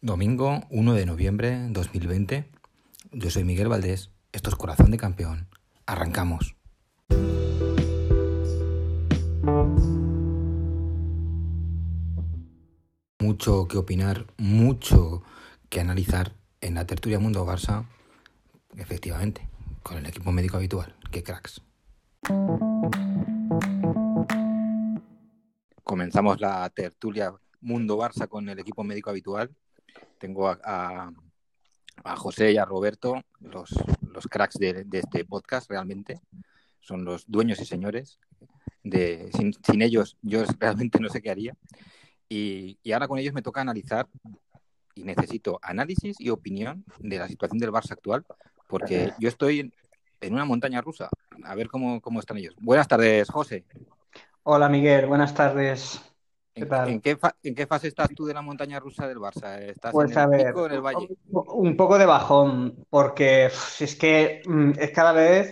Domingo 1 de noviembre 2020. Yo soy Miguel Valdés. Esto es Corazón de Campeón. Arrancamos. Mucho que opinar, mucho que analizar en la tertulia Mundo Barça. Efectivamente, con el equipo médico habitual. Qué cracks. Comenzamos la tertulia Mundo Barça con el equipo médico habitual tengo a, José y a Roberto, los, cracks de, este podcast realmente. Son los dueños y señores. De, sin, ellos yo realmente no sé qué haría. Y, ahora con ellos me toca analizar y necesito análisis y opinión de la situación del Barça actual, porque yo estoy en, una montaña rusa. A ver cómo, cómo están ellos. Buenas tardes, José. Hola, Miguel. Buenas tardes. ¿En, qué fase estás tú de la montaña rusa del Barça? ¿Estás pues en el pico, en el valle? Un poco de bajón, porque es que mm, es cada vez,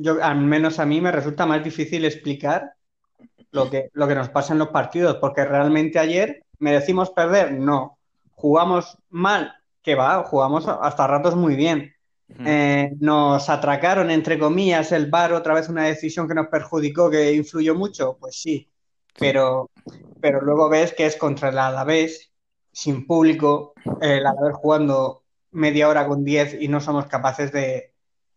yo, al menos a mí, me resulta más difícil explicar lo que, lo que nos pasa en los partidos, porque realmente ayer merecimos perder, no. Jugamos mal, que va, jugamos hasta ratos muy bien. Eh, nos atracaron, entre comillas, el VAR, otra vez una decisión que nos perjudicó, que influyó mucho, pues sí, pero, pero luego ves que es contra el Alavés, sin público, el Alavés jugando media hora con 10 y no somos capaces de,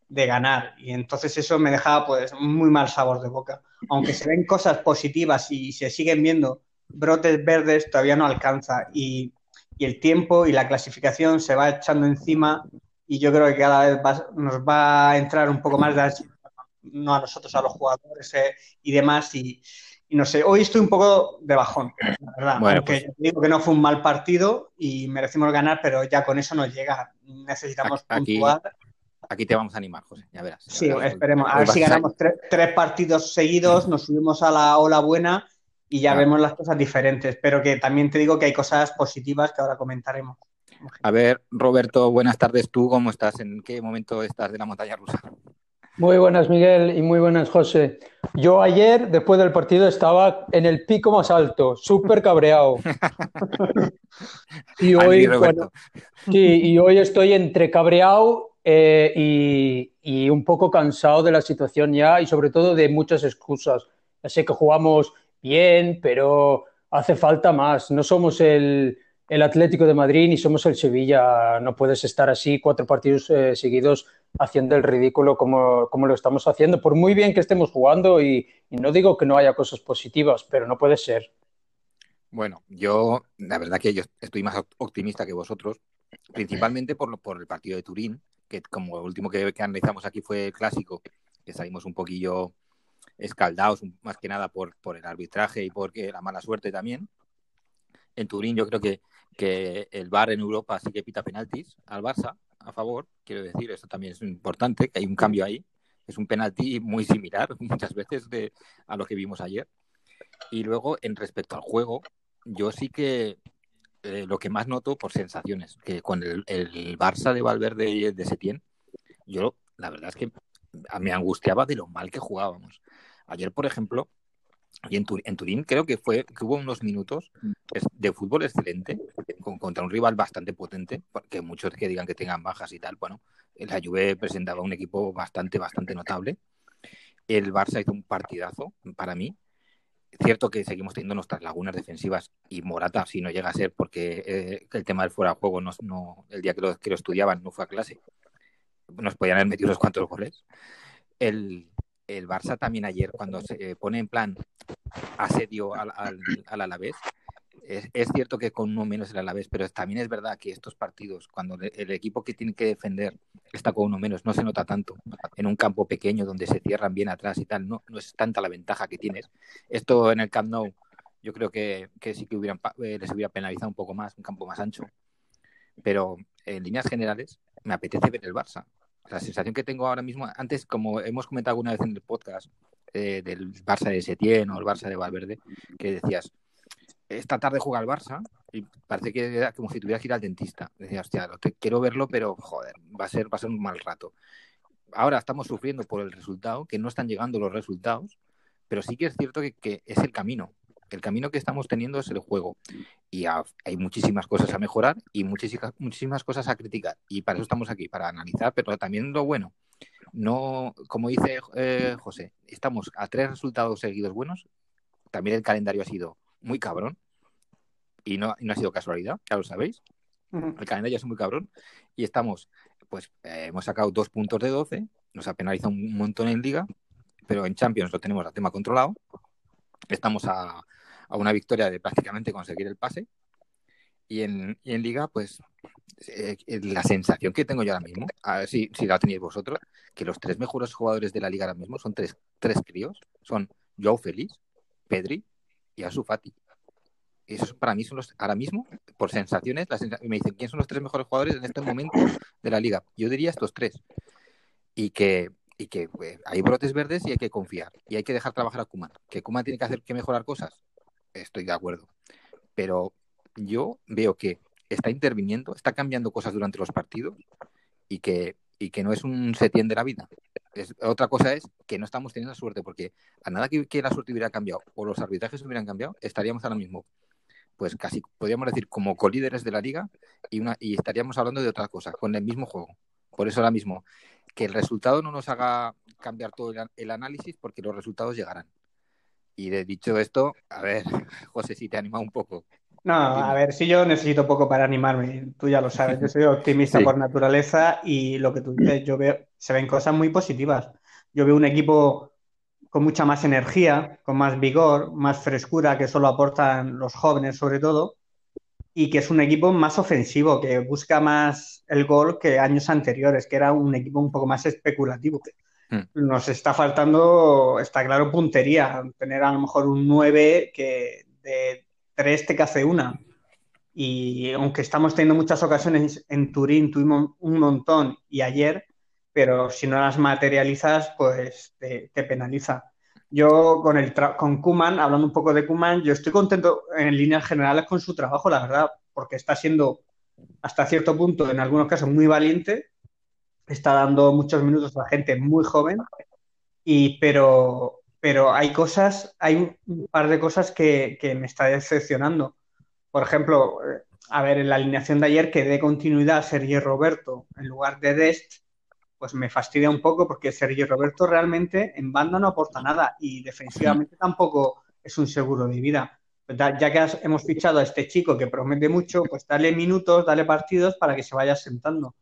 ganar. Y entonces eso me dejaba pues muy mal sabor de boca. Aunque se ven cosas positivas y se siguen viendo brotes verdes, todavía no alcanza. Y, el tiempo y la clasificación se va echando encima y yo creo que cada vez nos va a entrar un poco más de no a nosotros, a los jugadores eh, y demás. Y, y no sé, hoy estoy un poco de bajón, la verdad. Bueno, pues digo que no fue un mal partido y merecimos ganar, pero ya con eso nos llega. Necesitamos aquí, puntuar. Aquí te vamos a animar, José, ya verás. sí, esperemos. A ver si ganamos tres, partidos seguidos, nos subimos a la ola buena y ya vemos las cosas diferentes. Pero que también te digo que hay cosas positivas que ahora comentaremos. A ver, Roberto, buenas tardes. ¿Tú cómo estás? ¿En qué momento estás de la montaña rusa? Muy buenas, Miguel, y muy buenas, José. Yo ayer, después del partido, estaba en el pico más alto, súper cabreado. y, hoy, sí, y hoy estoy entre cabreado eh, y, un poco cansado de la situación ya y sobre todo de muchas excusas. Ya sé que jugamos bien, pero hace falta más. No somos el, Atlético de Madrid ni somos el Sevilla. No puedes estar así cuatro partidos eh, seguidos haciendo el ridículo como, lo estamos haciendo, por muy bien que estemos jugando y, no digo que no haya cosas positivas, pero no puede ser. Bueno, yo la verdad que yo estoy más optimista que vosotros, principalmente por, por el partido de Turín, que como el último que, que analizamos aquí fue el clásico, que salimos un poquillo escaldados, más que nada por, por el arbitraje y por la mala suerte también. En Turín yo creo que, que el VAR en Europa sí que pita penaltis al Barça, a favor, quiero decir, eso también es importante, que hay un cambio ahí. Es un penalti muy similar muchas veces de, a lo que vimos ayer. Y luego, en respecto al juego, yo sí que eh, lo que más noto por sensaciones, que con el, el Barça de Valverde y de Setién, yo la verdad es que me angustiaba de lo mal que jugábamos. Ayer, por ejemplo, y en, Turín creo que fue que hubo unos minutos de fútbol excelente contra un rival bastante potente, porque muchos que digan que tengan bajas y tal, bueno, la Juve presentaba un equipo bastante, bastante notable. El Barça hizo un partidazo para mí. Cierto que seguimos teniendo nuestras lagunas defensivas y Morata, si no llega a ser porque eh, el tema del fuera de juego no, no, el día que lo, que lo estudiaban no fue a clase, nos podían haber metido unos cuantos goles. El, el Barça también ayer, cuando se pone en plan asedio al, al, al Alavés, es, cierto que con uno menos el Alavés, pero también es verdad que estos partidos, cuando el equipo que tiene que defender está con uno menos, no se nota tanto en un campo pequeño donde se cierran bien atrás y tal, no, no es tanta la ventaja que tienes. Esto en el Camp Nou yo creo que, sí que hubieran, eh, les hubiera penalizado un poco más, un campo más ancho, pero en líneas generales me apetece ver el Barça la sensación que tengo ahora mismo, antes, como hemos comentado alguna vez en el podcast eh, del Barça de Setién o el Barça de Valverde, que decías, esta tarde juega el Barça y parece que era como si tuvieras que ir al dentista. Decías, hostia, quiero verlo, pero joder, va a ser, va a ser un mal rato. ahora estamos sufriendo por el resultado, que no están llegando los resultados, pero sí que es cierto que, es el camino. El camino que estamos teniendo es el juego. Y hay muchísimas cosas a mejorar y muchísimas, muchísimas cosas a criticar. Y para eso estamos aquí, para analizar, pero también lo bueno. No, como dice eh, José, estamos a tres resultados seguidos buenos. También el calendario ha sido muy cabrón. Y no, no ha sido casualidad, ya lo sabéis. El calendario es muy cabrón. Y estamos pues eh, hemos sacado dos puntos de 12, nos ha penalizado un montón en Liga, pero en Champions lo tenemos a tema controlado. Estamos a, una victoria de prácticamente conseguir el pase. Y en, Liga, pues eh, la sensación que tengo yo ahora mismo, a ver si, la tenéis vosotros, que los tres mejores jugadores de la Liga ahora mismo son tres, tres críos. Son Joao Félix, Pedri y Asu Fati esos para mí son los, ahora mismo, por sensaciones, me dicen quién son los tres mejores jugadores en este momento de la liga. Yo diría estos tres. Y que, y que pues, hay brotes verdes y hay que confiar. Y hay que dejar trabajar a Kuman. Que Kuman tiene que hacer que mejorar cosas. Estoy de acuerdo. Pero yo veo que está interviniendo, está cambiando cosas durante los partidos y que, y que no es un setien de la vida. Es, otra cosa es que no estamos teniendo suerte, porque a nada que, la suerte hubiera cambiado o los arbitrajes hubieran cambiado, estaríamos ahora mismo pues casi podríamos decir como colíderes de la liga y, una, y estaríamos hablando de otra cosa, con el mismo juego. Por eso ahora mismo, que el resultado no nos haga cambiar todo el, análisis porque los resultados llegarán. Y de dicho esto, a ver, José, si te anima un poco. No, a ver, si yo necesito poco para animarme, tú ya lo sabes, yo soy optimista por naturaleza y lo que tú dices, yo veo, se ven cosas muy positivas. Yo veo un equipo con mucha más energía, con más vigor, más frescura que solo aportan los jóvenes sobre todo, y que es un equipo más ofensivo, que busca más el gol que años anteriores, que era un equipo un poco más especulativo. Hmm. Nos está faltando, está claro, puntería, tener a lo mejor un 9 que de 3 te hace una. Y aunque estamos teniendo muchas ocasiones en Turín, tuvimos un montón y ayer, pero si no las materializas, pues te, penaliza. Yo con el con Kuman, hablando un poco de Kuman, yo estoy contento en líneas generales con su trabajo, la verdad, porque está siendo hasta cierto punto, en algunos casos, muy valiente, está dando muchos minutos a gente muy joven, y, pero, pero hay cosas, hay un par de cosas que, que me está decepcionando. Por ejemplo, eh, a ver, en la alineación de ayer que dé continuidad a Sergio Roberto en lugar de Dest, pues me fastidia un poco porque Sergio Roberto realmente en banda no aporta nada y defensivamente tampoco es un seguro de vida. Pues ya que hemos fichado a este chico que promete mucho, pues dale minutos, dale partidos para que se vaya sentando.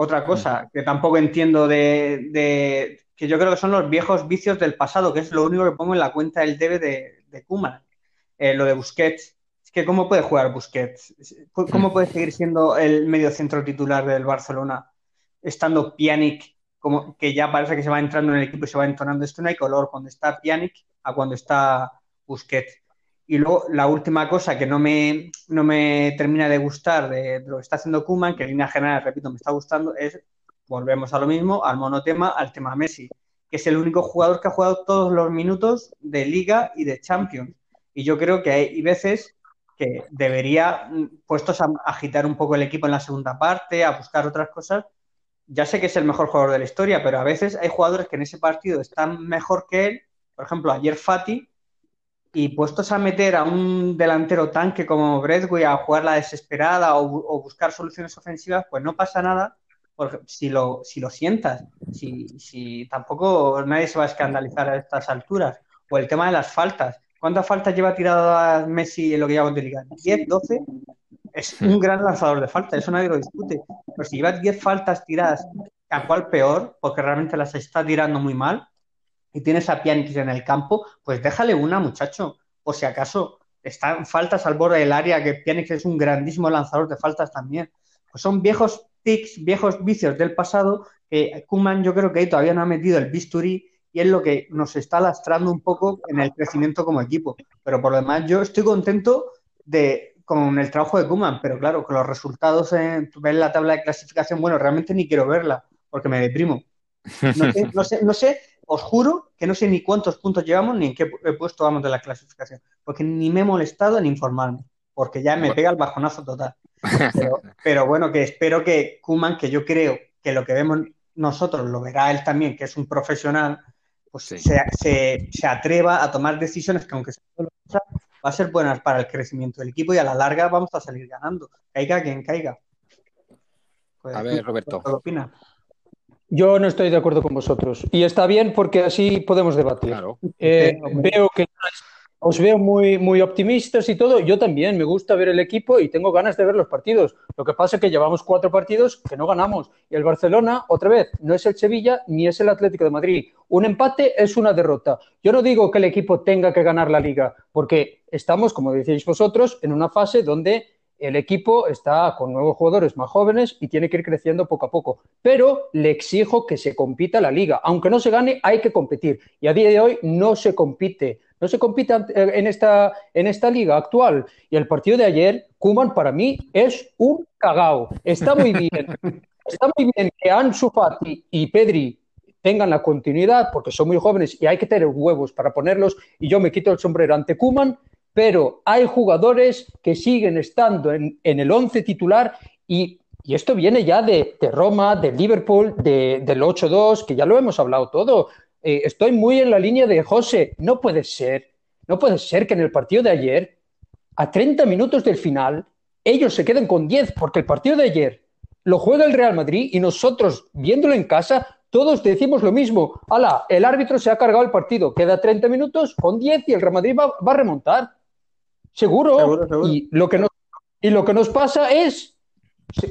Otra cosa que tampoco entiendo de, que yo creo que son los viejos vicios del pasado, que es lo único que pongo en la cuenta del debe de, de. Eh, lo de Busquets. Es que ¿cómo puede jugar Busquets? ¿Cómo puede seguir siendo el medio centro titular del Barcelona? estando Pjanic, como que ya parece que se va entrando en el equipo y se va entonando. Esto no hay color cuando está Pjanic a cuando está Busquets. Y luego la última cosa que no me, no me termina de gustar de, lo que está haciendo Kuman, que en línea general, repito, me está gustando, es, volvemos a lo mismo, al monotema, al tema Messi, que es el único jugador que ha jugado todos los minutos de liga y de Champions. Y yo creo que hay veces que debería, mm, puestos a agitar un poco el equipo en la segunda parte, a buscar otras cosas, ya sé que es el mejor jugador de la historia, pero a veces hay jugadores que en ese partido están mejor que él. Por ejemplo, ayer Fati, y puestos a meter a un delantero tanque como Bradway a jugar la desesperada o, buscar soluciones ofensivas, pues no pasa nada porque si lo, si lo sientas, si, si tampoco nadie se va a escandalizar a estas alturas. O el tema de las faltas. ¿Cuántas faltas lleva tirado a Messi en lo que lleva de liga? ¿10, 12? es un gran lanzador de faltas, eso nadie lo discute. Pero si llevas 10 faltas tiradas, a cual peor, porque realmente las está tirando muy mal, y tienes a Pjanic en el campo, pues déjale una, muchacho. O si acaso están faltas al borde del área, que Pjanic es un grandísimo lanzador de faltas también. Pues son viejos tics, viejos vicios del pasado, que Kuman yo creo que ahí todavía no ha metido el bisturí y es lo que nos está lastrando un poco en el crecimiento como equipo. Pero por lo demás, yo estoy contento de con el trabajo de Kuman, pero claro, con los resultados, en, ver la tabla de clasificación, bueno, realmente ni quiero verla, porque me deprimo. No sé, no sé, os juro que no sé ni cuántos puntos llevamos ni en qué puesto vamos de la clasificación, porque ni me he molestado en informarme, porque ya me pega el bajonazo total. Pero, pero bueno, que espero que Kuman, que yo creo que lo que vemos nosotros, lo verá él también, que es un profesional, pues se, atreva a tomar decisiones que aunque sean va a ser buenas para el crecimiento del equipo y a la larga vamos a salir ganando. Caiga quien caiga. Pues, a ver, Roberto. ¿Qué opina? Yo no estoy de acuerdo con vosotros. Y está bien porque así podemos debatir. Eh, veo que os veo muy, muy optimistas y todo. Yo también me gusta ver el equipo y tengo ganas de ver los partidos. Lo que pasa es que llevamos cuatro partidos que no ganamos. Y el Barcelona, otra vez, no es el Sevilla ni es el Atlético de Madrid. Un empate es una derrota. Yo no digo que el equipo tenga que ganar la liga, porque estamos, como decís vosotros, en una fase donde el equipo está con nuevos jugadores más jóvenes y tiene que ir creciendo poco a poco. Pero le exijo que se compita la liga. Aunque no se gane, hay que competir. Y a día de hoy no se compite. No se compite eh, en esta, en esta liga actual. Y el partido de ayer, Kuman para mí es un cagao. Está muy bien. Está muy bien que Ansu Fati y Pedri tengan la continuidad porque son muy jóvenes y hay que tener huevos para ponerlos. Y yo me quito el sombrero ante Kuman pero hay jugadores que siguen estando en, el once titular y, esto viene ya de, Roma, de Liverpool, del 8-2, que ya lo hemos hablado todo. Eh, estoy muy en la línea de José, no puede ser, no puede ser que en el partido de ayer, a 30 minutos del final, ellos se queden con 10, porque el partido de ayer lo juega el Real Madrid y nosotros, viéndolo en casa, todos decimos lo mismo. Ala, el árbitro se ha cargado el partido, queda 30 minutos con 10 y el Real Madrid va a remontar. Seguro. Y, lo que nos, y lo que nos pasa es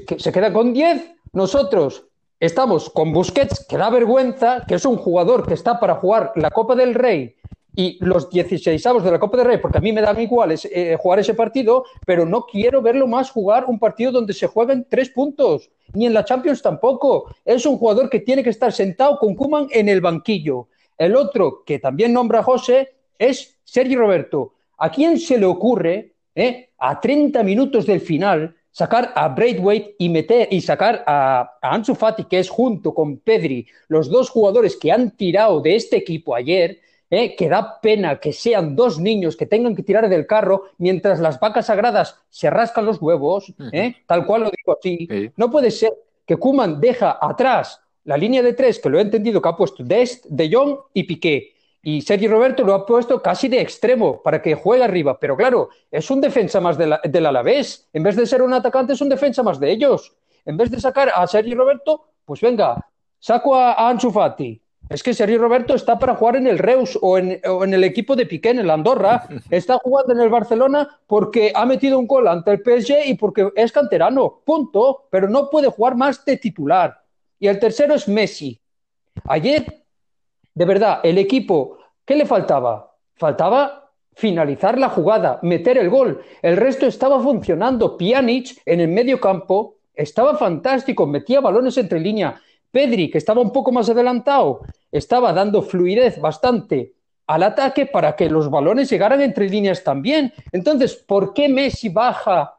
que se queda con 10. Nosotros estamos con Busquets, que da vergüenza, que es un jugador que está para jugar la Copa del Rey y los 16 de la Copa del Rey, porque a mí me dan igual eh, jugar ese partido, pero no quiero verlo más jugar un partido donde se juegan tres puntos, ni en la Champions tampoco. Es un jugador que tiene que estar sentado con Kuman en el banquillo. El otro que también nombra José es Sergio Roberto. ¿A quién se le ocurre, eh, a 30 minutos del final, sacar a Braithwaite y meter y sacar a, Ansu Fati, que es junto con Pedri, los dos jugadores que han tirado de este equipo ayer, eh, que da pena que sean dos niños que tengan que tirar del carro mientras las vacas sagradas se rascan los huevos, eh, tal cual lo digo así. No puede ser que Kuman deja atrás la línea de tres, que lo he entendido que ha puesto Dest, De Jong y Piqué. Y Sergi Roberto lo ha puesto casi de extremo para que juegue arriba. Pero claro, es un defensa más del Alavés. En vez de ser un atacante, es un defensa más de ellos. En vez de sacar a Sergi Roberto, pues venga, saco a, Ansu Fati. Es que Sergi Roberto está para jugar en el Reus o en, el equipo de Piqué, en el Andorra. Está jugando en el Barcelona porque ha metido un gol ante el PSG y porque es canterano. Punto. Pero no puede jugar más de titular. Y el tercero es Messi. Ayer de verdad, el equipo, ¿qué le faltaba? Faltaba finalizar la jugada, meter el gol. El resto estaba funcionando. Pjanic en el medio campo estaba fantástico, metía balones entre línea. Pedri, que estaba un poco más adelantado, estaba dando fluidez bastante al ataque para que los balones llegaran entre líneas también. Entonces, ¿por qué Messi baja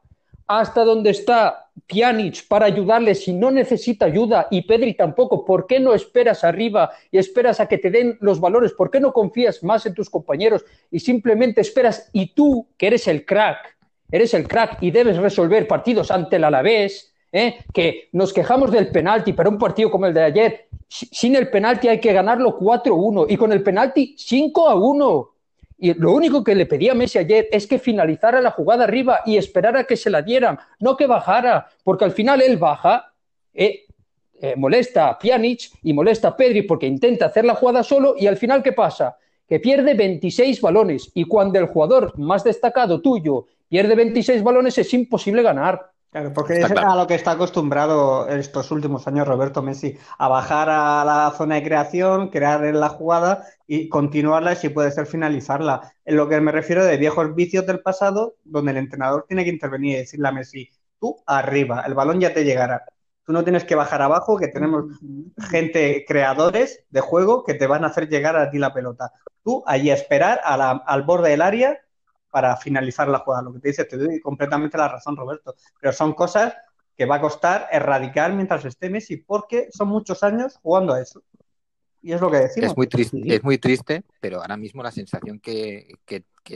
hasta donde está Pjanic para ayudarle si no necesita ayuda y Pedri tampoco? ¿Por qué no esperas arriba y esperas a que te den los valores? ¿Por qué no confías más en tus compañeros y simplemente esperas y tú, que eres el crack, eres el crack y debes resolver partidos ante el Alavés, ¿eh? que nos quejamos del penalti, pero un partido como el de ayer, sin el penalti hay que ganarlo 4-1 y con el penalti 5-1. Y lo único que le pedía Messi ayer es que finalizara la jugada arriba y esperara que se la dieran, no que bajara, porque al final él baja, eh, eh, molesta a Pjanic y molesta a Pedri porque intenta hacer la jugada solo y al final ¿qué pasa? Que pierde 26 balones y cuando el jugador más destacado tuyo pierde 26 balones es imposible ganar. Claro, porque es a lo que está acostumbrado estos últimos años Roberto Messi, a bajar a la zona de creación, crear la jugada y continuarla y si puede ser finalizarla. En lo que me refiero de viejos vicios del pasado, donde el entrenador tiene que intervenir y decirle a Messi, tú arriba, el balón ya te llegará. Tú no tienes que bajar abajo, que tenemos gente, creadores de juego, que te van a hacer llegar a ti la pelota. Tú allí a esperar al borde del área para finalizar la jugada. Lo que te dice, te doy completamente la razón, Roberto. Pero son cosas que va a costar erradicar mientras esté Messi, porque son muchos años jugando a eso. Y es lo que decimos. Es muy triste, es muy triste pero ahora mismo la sensación que,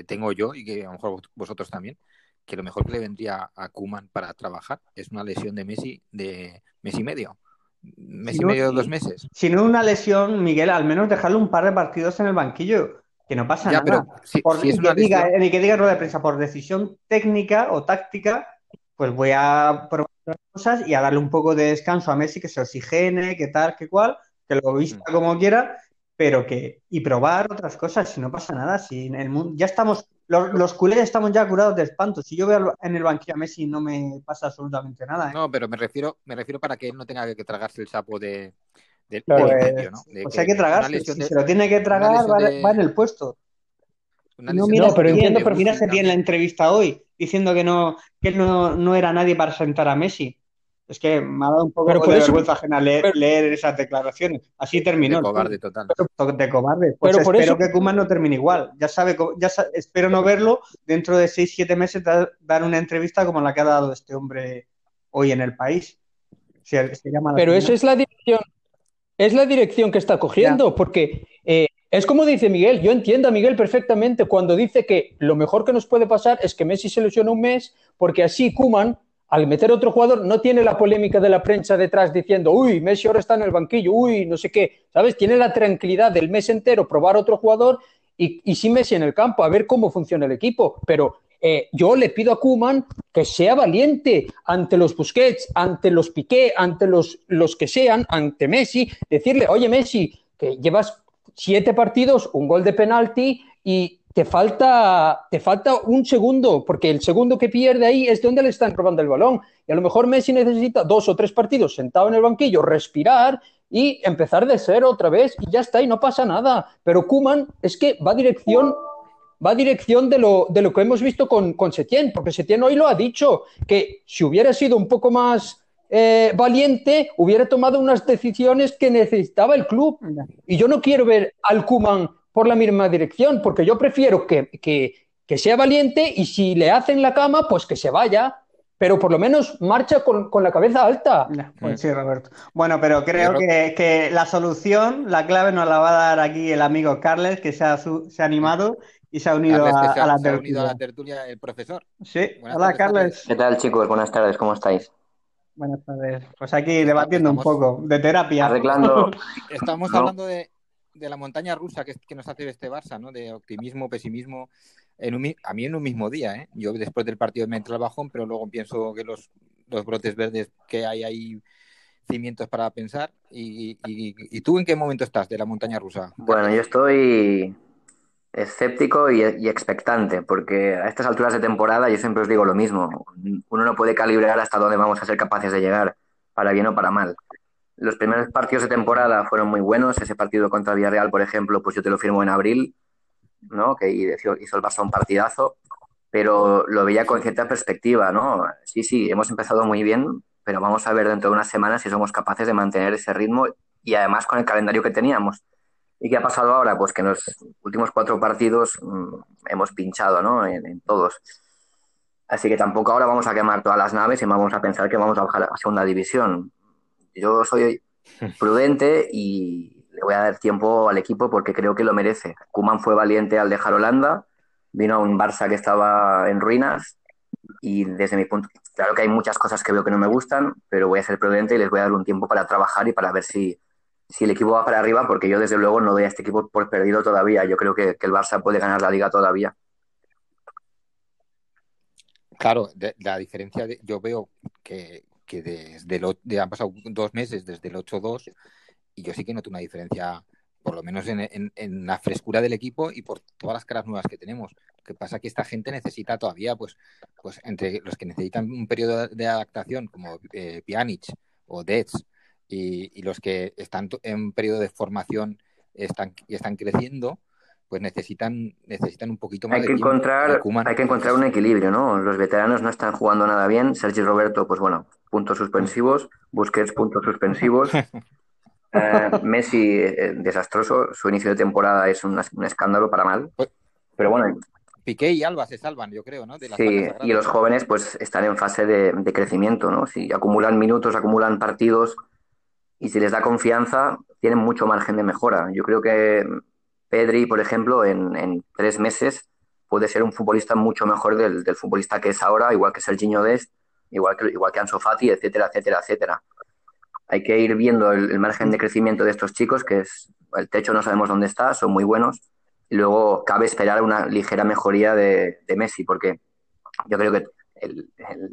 tengo yo y que a lo mejor vosotros también, que lo mejor que le vendría a Kuman para trabajar es una lesión de Messi de Messi medio. mes y medio, dos meses. Si no una lesión, Miguel, al menos dejarle un par de partidos en el banquillo, que no pasa nada. por, que diga, ni que diga rueda de prensa, por decisión técnica o táctica, pues voy a probar cosas y a darle un poco de descanso a Messi, que se oxigene, que tal, que cual, que lo vista mm. como quiera, pero que, y probar otras cosas, si no pasa nada, si en el mundo, ya estamos, los, los culés estamos ya curados de espanto, si yo veo en el banquillo a Messi no me pasa absolutamente nada. ¿eh? No, pero me refiero, me refiero para que él no tenga que tragarse el sapo de, del pues, ¿no? pues hay que tragarse, si se lo tiene que tragar, va, en el puesto. No, mira, pero entiendo, pero bien la entrevista hoy, diciendo que no, que él no, no era nadie para sentar a Messi. Es que me ha dado un poco de vergüenza ajena leer, esas declaraciones. Así terminó. De cobarde total. de cobarde. Pues pero espero que Kuman no termine igual. Ya sabe, ya espero no verlo dentro de 6-7 meses dar, una entrevista como la que ha dado este hombre hoy en el país. pero eso es la dirección. Es la dirección que está cogiendo, porque eh, es como dice Miguel, yo entiendo a Miguel perfectamente cuando dice que lo mejor que nos puede pasar es que Messi se lesione un mes, porque así Kuman al meter otro jugador no tiene la polémica de la prensa detrás diciendo, uy, Messi ahora está en el banquillo, uy, no sé qué, ¿sabes? Tiene la tranquilidad del mes entero probar otro jugador y, y sin Messi en el campo, a ver cómo funciona el equipo. Pero eh, yo le pido a Kuman que sea valiente ante los Busquets, ante los Piqué, ante los, los que sean, ante Messi, decirle, oye Messi, que llevas siete partidos, un gol de penalti y te falta, te falta un segundo, porque el segundo que pierde ahí es donde le están robando el balón. Y a lo mejor Messi necesita dos o tres partidos sentado en el banquillo, respirar y empezar de cero otra vez y ya está, y no pasa nada. Pero Kuman es que va dirección, va a dirección de lo, de lo que hemos visto con, con Setién, porque Setién hoy lo ha dicho, que si hubiera sido un poco más eh, valiente, hubiera tomado unas decisiones que necesitaba el club. Y yo no quiero ver al Kuman por la misma dirección, porque yo prefiero que, que, sea valiente y si le hacen la cama, pues que se vaya, pero por lo menos marcha con, con la cabeza alta. Pues sí, Roberto. Bueno, pero creo que, que, la solución, la clave nos la va a dar aquí el amigo Carles, que se ha, se ha animado y se ha unido, a, la se ha unido a la tertulia el profesor. Sí, hola Carles. ¿Qué tal chicos? Buenas tardes, ¿cómo estáis? Buenas tardes. Pues aquí debatiendo un poco de terapia. Arreglando. Estamos hablando de, de la montaña rusa que, que, nos hace este Barça, ¿no? De optimismo, pesimismo, en un, a mí en un mismo día, ¿eh? Yo después del partido me entra el bajón, pero luego pienso que los, los brotes verdes que hay ahí cimientos para pensar. Y, y, y, tú en qué momento estás de la montaña rusa? Bueno, yo estoy escéptico y, expectante, porque a estas alturas de temporada yo siempre os digo lo mismo. Uno no puede calibrar hasta dónde vamos a ser capaces de llegar, para bien o para mal. Los primeros partidos de temporada fueron muy buenos. Ese partido contra Villarreal, por ejemplo, pues yo te lo firmo en abril, ¿no? Que hizo, el Barça un partidazo, pero lo veía con cierta perspectiva, ¿no? Sí, sí, hemos empezado muy bien, pero vamos a ver dentro de unas semanas si somos capaces de mantener ese ritmo y además con el calendario que teníamos. ¿Y qué ha pasado ahora? Pues que en los últimos cuatro partidos mmm, hemos pinchado, ¿no? En, en, todos. Así que tampoco ahora vamos a quemar todas las naves y vamos a pensar que vamos a bajar a segunda división. Yo soy prudente y le voy a dar tiempo al equipo porque creo que lo merece. Kuman fue valiente al dejar Holanda, vino a un Barça que estaba en ruinas y desde mi punto, claro que hay muchas cosas que veo que no me gustan, pero voy a ser prudente y les voy a dar un tiempo para trabajar y para ver si, si el equipo va para arriba, porque yo desde luego no doy a este equipo por perdido todavía. Yo creo que, el Barça puede ganar la liga todavía. Claro, la diferencia, de, yo veo que, desde lo, de, han pasado dos meses desde el 8-2 y yo sí que noto una diferencia, por lo menos en, en, en, la frescura del equipo y por todas las caras nuevas que tenemos. Lo que pasa es que esta gente necesita todavía, pues, pues entre los que necesitan un periodo de adaptación, como eh, Pjanic o Dets, y, y, los que están en un periodo de formación están, y están creciendo, pues necesitan, necesitan un poquito más hay que de encontrar Hay que encontrar un equilibrio, ¿no? Los veteranos no están jugando nada bien. Sergi Roberto, pues bueno, puntos suspensivos. Busquets, puntos suspensivos. eh, Messi, eh, desastroso. Su inicio de temporada es un, un, escándalo para mal. Pero bueno. Piqué y Alba se salvan, yo creo, ¿no? De sí, y los jóvenes, pues están en fase de, de crecimiento, ¿no? Si acumulan minutos, acumulan partidos y si les da confianza, tienen mucho margen de mejora. Yo creo que Pedri, por ejemplo, en, tres meses puede ser un futbolista mucho mejor del, del futbolista que es ahora, igual que Serginho Dest, igual que, igual que Ansu Fati, etcétera, etcétera, etcétera. hay que ir viendo el, margen de crecimiento de estos chicos, que es el techo no sabemos dónde está, son muy buenos. Y luego cabe esperar una ligera mejoría de, Messi, porque yo creo que el,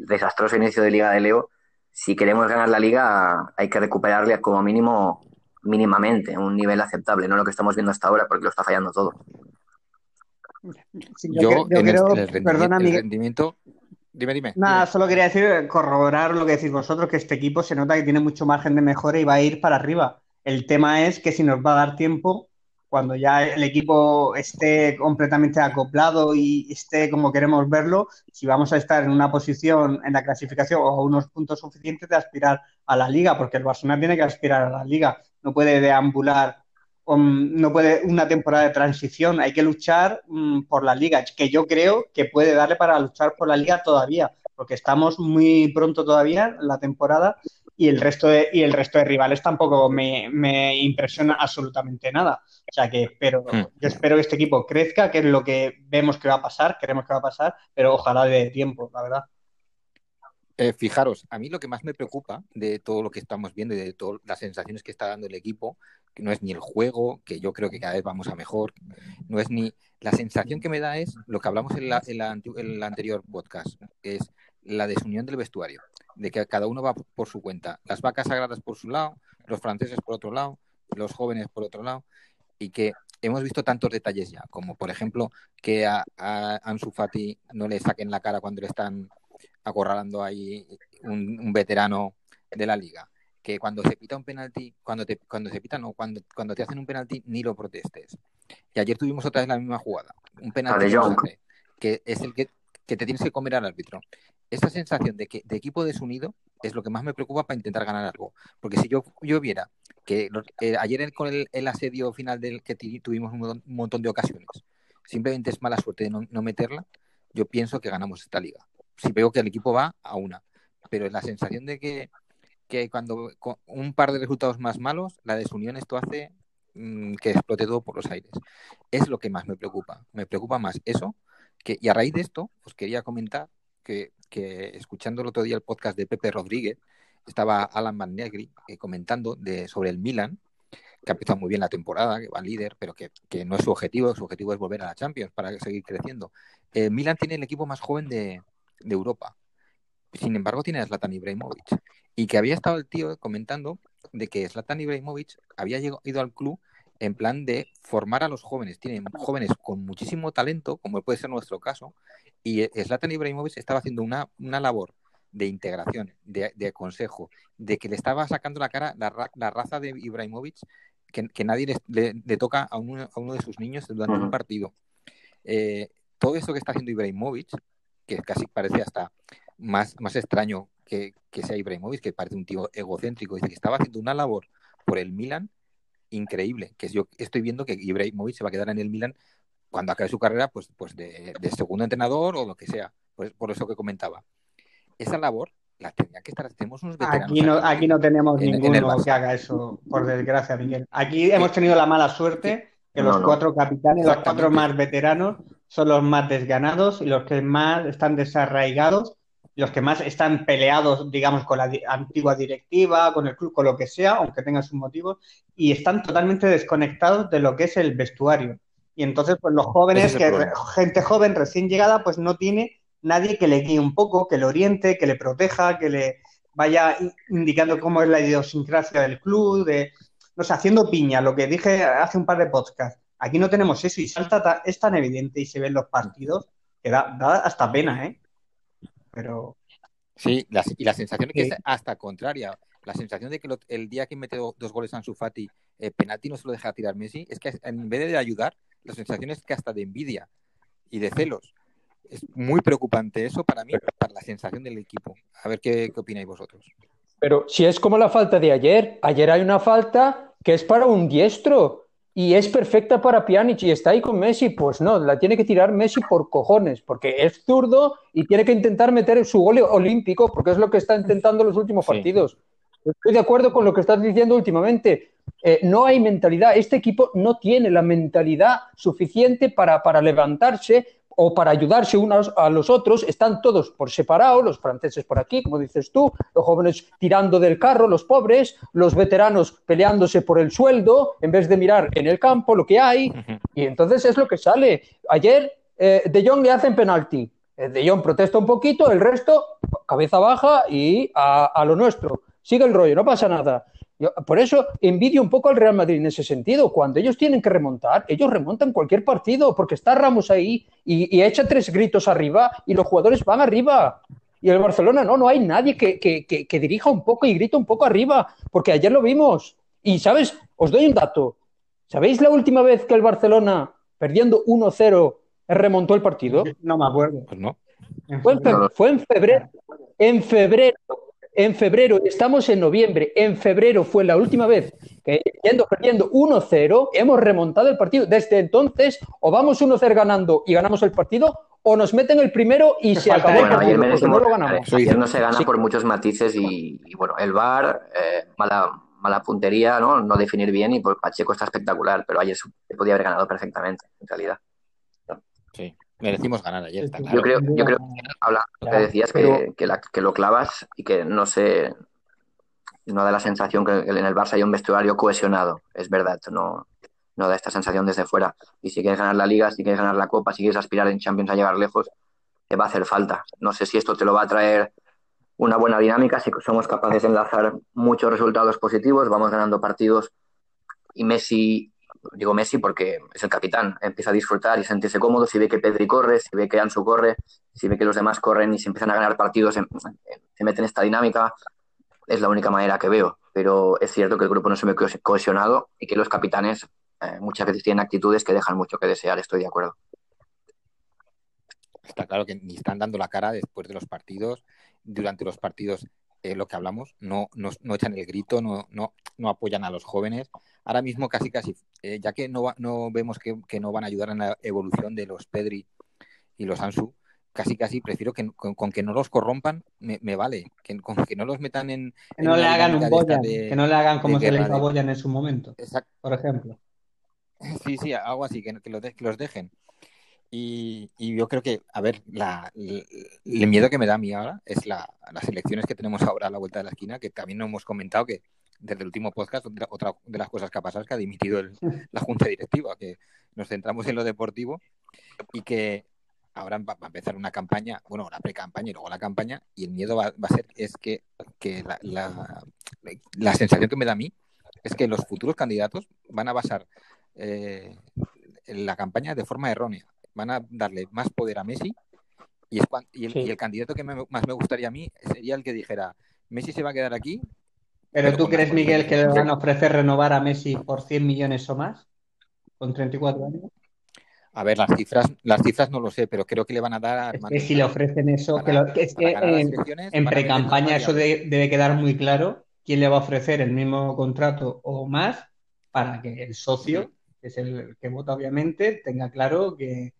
desastroso inicio de Liga de Leo, si queremos ganar la liga, hay que recuperarle como mínimo, mínimamente, un nivel aceptable, no lo que estamos viendo hasta ahora, porque lo está fallando todo. yo, en el, perdona, rendimiento Dime, dime. Nada, solo quería decir, corroborar lo que decís vosotros, que este equipo se nota que tiene mucho margen de mejora y va a ir para arriba. El tema es que si nos va a dar tiempo, cuando ya el equipo esté completamente acoplado y esté como queremos verlo, si vamos a estar en una posición en la clasificación o unos puntos suficientes de aspirar a la liga, porque el Barcelona tiene que aspirar a la liga, no puede deambular no puede una temporada de transición, hay que luchar mm, por la liga, que yo creo que puede darle para luchar por la liga todavía, porque estamos muy pronto todavía en la temporada y el resto de, y el resto de rivales tampoco me, me impresiona absolutamente nada. O sea que espero, hmm. yo espero que este equipo crezca, que es lo que vemos que va a pasar, queremos que va a pasar, pero ojalá de tiempo, la verdad. Eh, fijaros, a mí lo que más me preocupa de todo lo que estamos viendo y de todas las sensaciones que está dando el equipo, que no es ni el juego, que yo creo que cada vez vamos a mejor, no es ni... La sensación que me da es lo que hablamos en, la, el anterior podcast, es la desunión del vestuario, de que cada uno va por su cuenta, las vacas sagradas por su lado, los franceses por otro lado, los jóvenes por otro lado, y que hemos visto tantos detalles ya, como por ejemplo que a, a Ansu Fati no le saquen la cara cuando le están acorralando ahí un, veterano de la liga. Que cuando se pita un penalti, cuando te, cuando se pita, no, cuando, cuando te hacen un penalti, ni lo protestes. Y ayer tuvimos otra vez la misma jugada. Un penalti que es el que, te tienes que comer al árbitro. Esa sensación de que de equipo desunido es lo que más me preocupa para intentar ganar algo. Porque si yo, yo viera que eh, ayer con el, asedio final del que tuvimos un, montón de ocasiones, simplemente es mala suerte de no meterla, yo pienso que ganamos esta liga si veo que el equipo va a una. Pero la sensación de que, que cuando con un par de resultados más malos, la desunión esto hace mm, que explote todo por los aires. Es lo que más me preocupa. Me preocupa más eso. Que, y a raíz de esto, os quería comentar que, que escuchando el otro día el podcast de Pepe Rodríguez, estaba Alan Magnegri eh, comentando de, sobre el Milan, que ha empezado muy bien la temporada, que va líder, pero que, que, no es su objetivo, su objetivo es volver a la Champions para seguir creciendo. Eh, Milan tiene el equipo más joven de, de Europa. Sin embargo, tiene a Zlatan Ibrahimovic. Y que había estado el tío comentando de que Zlatan Ibrahimovic había ido al club en plan de formar a los jóvenes. Tienen jóvenes con muchísimo talento, como puede ser nuestro caso, y Zlatan Ibrahimovic estaba haciendo una, una labor de integración, de, consejo, de que le estaba sacando la cara la, raza de Ibrahimovic que, nadie le, toca a uno, a uno, de sus niños durante un partido. Eh, todo eso que está haciendo Ibrahimovic que casi parece hasta más, más extraño que, que sea Ibrahimovic, que parece un tío egocéntrico, dice que estaba haciendo una labor por el Milan increíble, que yo estoy viendo que Ibrahimovic se va a quedar en el Milan cuando acabe su carrera, pues, pues de, segundo entrenador o lo que sea, pues, por eso que comentaba. Esa labor la tenía que estar, tenemos unos veteranos. Aquí no, aquí no tenemos ninguno que haga eso, por desgracia, Miguel. Aquí hemos tenido la mala suerte que los cuatro capitanes, los cuatro más veteranos, son los más desganados y los que más están desarraigados, los que más están peleados, digamos, con la antigua directiva, con el club, con lo que sea, aunque tengan sus motivos, y están totalmente desconectados de lo que es el vestuario. Y entonces, pues los jóvenes, que gente joven recién llegada, pues no tiene nadie que le guíe un poco, que le oriente, que le proteja, que le vaya indicando cómo es la idiosincrasia del club, de, no sé, haciendo piña, lo que dije hace un par de podcasts Aquí no tenemos eso y salta es tan evidente y se ven los partidos que da, hasta pena, ¿eh? Pero. Sí, y la sensación es que es hasta contraria. La sensación de que el día que mete dos goles a Fati, eh, penalti no se lo deja tirar Messi, es que en vez de ayudar, la sensación es que hasta de envidia y de celos. Es muy preocupante eso para mí, para la sensación del equipo. A ver qué, qué opináis vosotros. Pero si es como la falta de ayer, ayer hay una falta que es para un diestro y es perfecta para Pjanic y está ahí con Messi, pues no, la tiene que tirar Messi por cojones, porque es zurdo y tiene que intentar meter su gol olímpico, porque es lo que está intentando en los últimos partidos. Estoy de acuerdo con lo que estás diciendo últimamente. Eh, no hay mentalidad, este equipo no tiene la mentalidad suficiente para, para levantarse o para ayudarse unos a los otros, están todos por separado, los franceses por aquí, como dices tú, los jóvenes tirando del carro, los pobres, los veteranos peleándose por el sueldo, en vez de mirar en el campo lo que hay, y entonces es lo que sale. Ayer eh, De Jong le hacen penalti, eh, De Jong protesta un poquito, el resto cabeza baja y a, a lo nuestro. Sigue el rollo, no pasa nada. Yo, por eso envidio un poco al Real Madrid en ese sentido. Cuando ellos tienen que remontar, ellos remontan cualquier partido, porque está Ramos ahí y, y echa tres gritos arriba y los jugadores van arriba. Y el Barcelona no, no hay nadie que, que, que, que dirija un poco y grita un poco arriba, porque ayer lo vimos. Y, ¿sabes? Os doy un dato. ¿Sabéis la última vez que el Barcelona, perdiendo 1-0, remontó el partido? No me acuerdo. Pues no. Fue en, fue en febrero. En febrero. En febrero, estamos en noviembre. En febrero fue la última vez que, yendo perdiendo 1-0, hemos remontado el partido. Desde entonces, o vamos 1-0 ganando y ganamos el partido, o nos meten el primero y se falta acabó el el Bueno, ayer no lo ganamos. Ayer no se gana Sí. por muchos matices y, y, bueno, el VAR, eh, mala, mala puntería, ¿no? No definir bien y por Pacheco está espectacular, pero ayer se podía haber ganado perfectamente, en realidad. Merecimos ganar ayer, está claro. Yo creo, yo creo de lo que decías, pero- que, que, la- que lo clavas y que no sé, no da la sensación que en el Barça hay un vestuario cohesionado, es verdad, no, no da esta sensación desde fuera. Y si quieres ganar la Liga, si quieres ganar la Copa, si quieres aspirar en Champions a llegar lejos, te va a hacer falta. No sé si esto te lo va a traer una buena dinámica, si somos capaces de enlazar muchos resultados positivos, vamos ganando partidos y Messi, digo Messi porque es el capitán, empieza a disfrutar y sentirse cómodo, si ve que Pedri corre, si ve que Ansu corre, si ve que los demás corren y se empiezan a ganar partidos, se, se mete en esta dinámica, es la única manera que veo. Pero es cierto que el grupo no se ve cohesionado y que los capitanes eh, muchas veces tienen actitudes que dejan mucho que desear, estoy de acuerdo. Está claro que ni están dando la cara después de los partidos, durante los partidos, eh, lo que hablamos, no, no, no, echan el grito, no, no, no apoyan a los jóvenes. Ahora mismo casi casi, eh, ya que no, va, no vemos que, que, no van a ayudar en la evolución de los Pedri y los Ansu, casi casi prefiero que con, con que no los corrompan, me, me, vale, que, con que no los metan en... Que no en le hagan un Boyan, de, que no le hagan como se le hizo a Boyan en su momento, Exacto. por ejemplo. Sí, sí, algo así, que, que, los, de, que los dejen. Y, y, yo creo que, a ver, la, el, el, miedo que me da a mí ahora es la, las elecciones que tenemos ahora a la vuelta de la esquina, que también no hemos comentado que desde el último podcast, otra de las cosas que ha pasado es que ha dimitido el, la junta directiva, que nos centramos en lo deportivo y que ahora va a empezar una campaña, bueno, la pre-campaña y luego la campaña, y el miedo va, va a ser es que, que la, la, la, sensación que me da a mí es que los futuros candidatos van a basar eh, la campaña de forma errónea van a darle más poder a Messi y, es, y, el, sí. y el, candidato que me, más me gustaría a mí sería el que dijera Messi se va a quedar aquí. ¿Pero, pero tú crees, Miguel, que le van a ofrecer renovar a Messi por 100 millones o más? ¿Con 34 años? A ver, las cifras, las cifras no lo sé, pero creo que le van a dar. Es que si le ofrecen eso, para, que, lo, que es que en, en pre-campaña eso de, debe quedar muy claro quién le va a ofrecer el mismo contrato o más para que el socio, sí. que es el que vota obviamente, tenga claro que,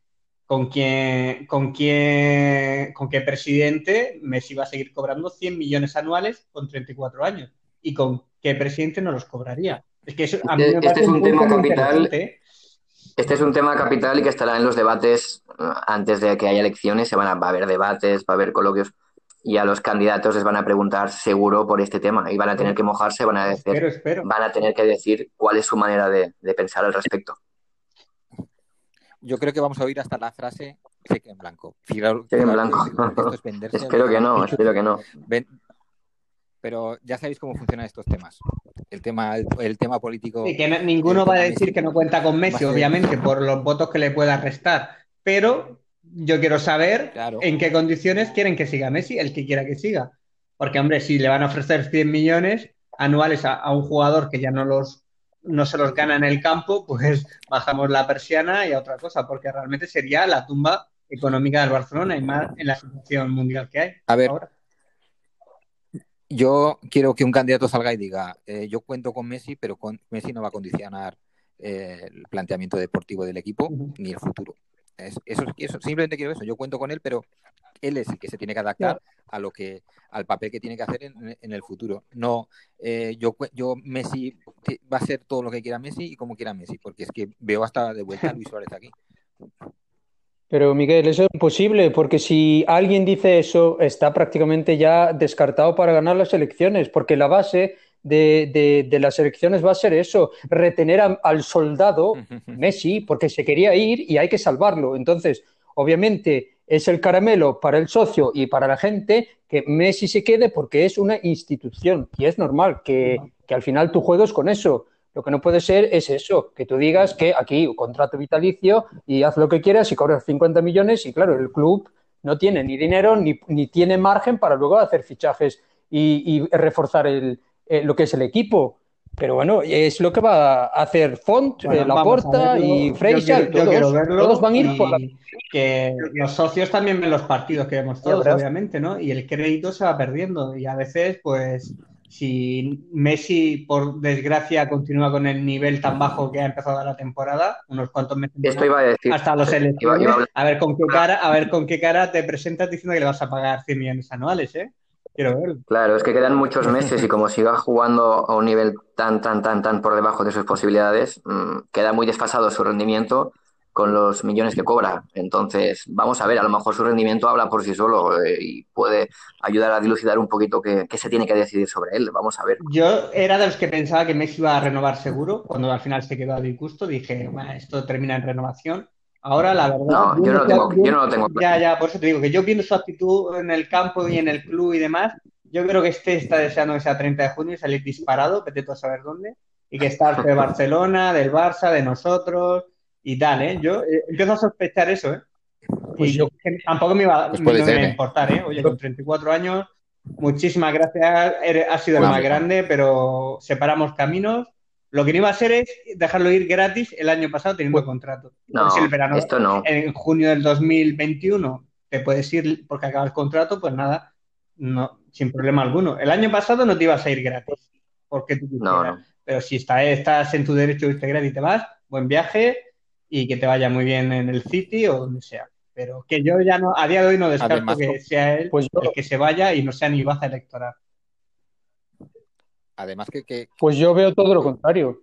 con quién, con quién, con qué presidente Messi va a seguir cobrando 100 millones anuales con 34 años y con qué presidente no los cobraría. Es que eso, a mí este, me este es un, un tema capital. Este es un tema capital y que estará en los debates uh, antes de que haya elecciones. Se van a, va a haber debates, va a haber coloquios y a los candidatos les van a preguntar seguro por este tema y van a tener que mojarse, van a decir, espero, espero. van a tener que decir cuál es su manera de, de pensar al respecto yo creo que vamos a oír hasta la frase cheque en blanco. Cheque en blanco. Es espero que no, espero que no. Ven, pero ya sabéis cómo funcionan estos temas. El tema, el, el tema político. Sí, que no, ninguno va a decir Messi. que no cuenta con Messi, obviamente, por los votos que le pueda restar. Pero yo quiero saber claro. en qué condiciones quieren que siga Messi, el que quiera que siga. Porque, hombre, si le van a ofrecer 100 millones anuales a, a un jugador que ya no los no se los gana en el campo, pues bajamos la persiana y a otra cosa, porque realmente sería la tumba económica del Barcelona y más en la situación mundial que hay. A ver, ahora. yo quiero que un candidato salga y diga, eh, yo cuento con Messi, pero con Messi no va a condicionar eh, el planteamiento deportivo del equipo uh -huh. ni el futuro. Es, eso, eso, simplemente quiero eso. Yo cuento con él, pero él es el que se tiene que adaptar a lo que, al papel que tiene que hacer en, en el futuro. No, eh, yo, yo Messi va a ser todo lo que quiera Messi y como quiera Messi, porque es que veo hasta de vuelta a Luis Suárez aquí. Pero Miguel, eso es imposible, porque si alguien dice eso, está prácticamente ya descartado para ganar las elecciones, porque la base de, de, las elecciones va a ser eso, retener al soldado Messi, porque se quería ir y hay que salvarlo. Entonces, obviamente, es el caramelo para el socio y para la gente que Messi se quede porque es una institución y es normal que, que al final tú juegues con eso. Lo que no puede ser es eso, que tú digas que aquí un contrato vitalicio y haz lo que quieras y cobras 50 millones y claro, el club no tiene ni dinero ni, ni tiene margen para luego hacer fichajes y, reforzar el, eh, lo que es el equipo. Pero bueno, es lo que va a hacer Font, la eh, Laporta y Fraser. Todos, todos, van a ir por la... Que los socios también ven los partidos que vemos todos, obviamente, ¿no? Y el crédito se va perdiendo. Y a veces, pues, si Messi, por desgracia, continúa con el nivel tan bajo que ha empezado la temporada, unos cuantos meses Esto iba a decir. hasta los elecciones, a... ver con qué cara, a ver con qué cara te presentas diciendo que le vas a pagar 100 millones anuales, ¿eh? Quiero verlo. Claro, es que quedan muchos meses y como siga jugando a un nivel tan, tan, tan, tan por debajo de sus posibilidades, mmm, queda muy desfasado su rendimiento con los millones que cobra. Entonces, vamos a ver, a lo mejor su rendimiento habla por sí solo eh, y puede ayudar a dilucidar un poquito qué, se tiene que decidir sobre él. Vamos a ver. Yo era de los que pensaba que Messi iba a renovar seguro. Cuando al final se quedó a disgusto, dije, bueno, esto termina en renovación. Ahora, la verdad. No, yo no, tengo, yo no lo tengo. Ya, ya, por eso te digo que yo viendo su actitud en el campo y en el club y demás, yo creo que este está deseando que sea 30 de junio y salir disparado, vete tú a saber dónde, y que estar de Barcelona, del Barça, de nosotros y tal, ¿eh? Yo eh, empiezo a sospechar eso, ¿eh? Pues y yo, tampoco me iba, pues a ¿eh? importar, ¿eh? Oye, con 34 años, muchísimas gracias, ha sido el más grande, pero separamos caminos. Lo que no iba a hacer es dejarlo ir gratis el año pasado teniendo contrato. No, el verano, esto no. En junio del 2021 te puedes ir porque acaba el contrato, pues nada, no, sin problema alguno. El año pasado no te ibas a ir gratis, porque tú no, Pero si está, estás en tu derecho de irte gratis y te vas, buen viaje, y que te vaya muy bien en el City o donde sea. Pero que yo ya no, a día de hoy no descarto que sea él pues el que se vaya y no sea ni baza electoral. Además que, Pues yo veo todo lo contrario.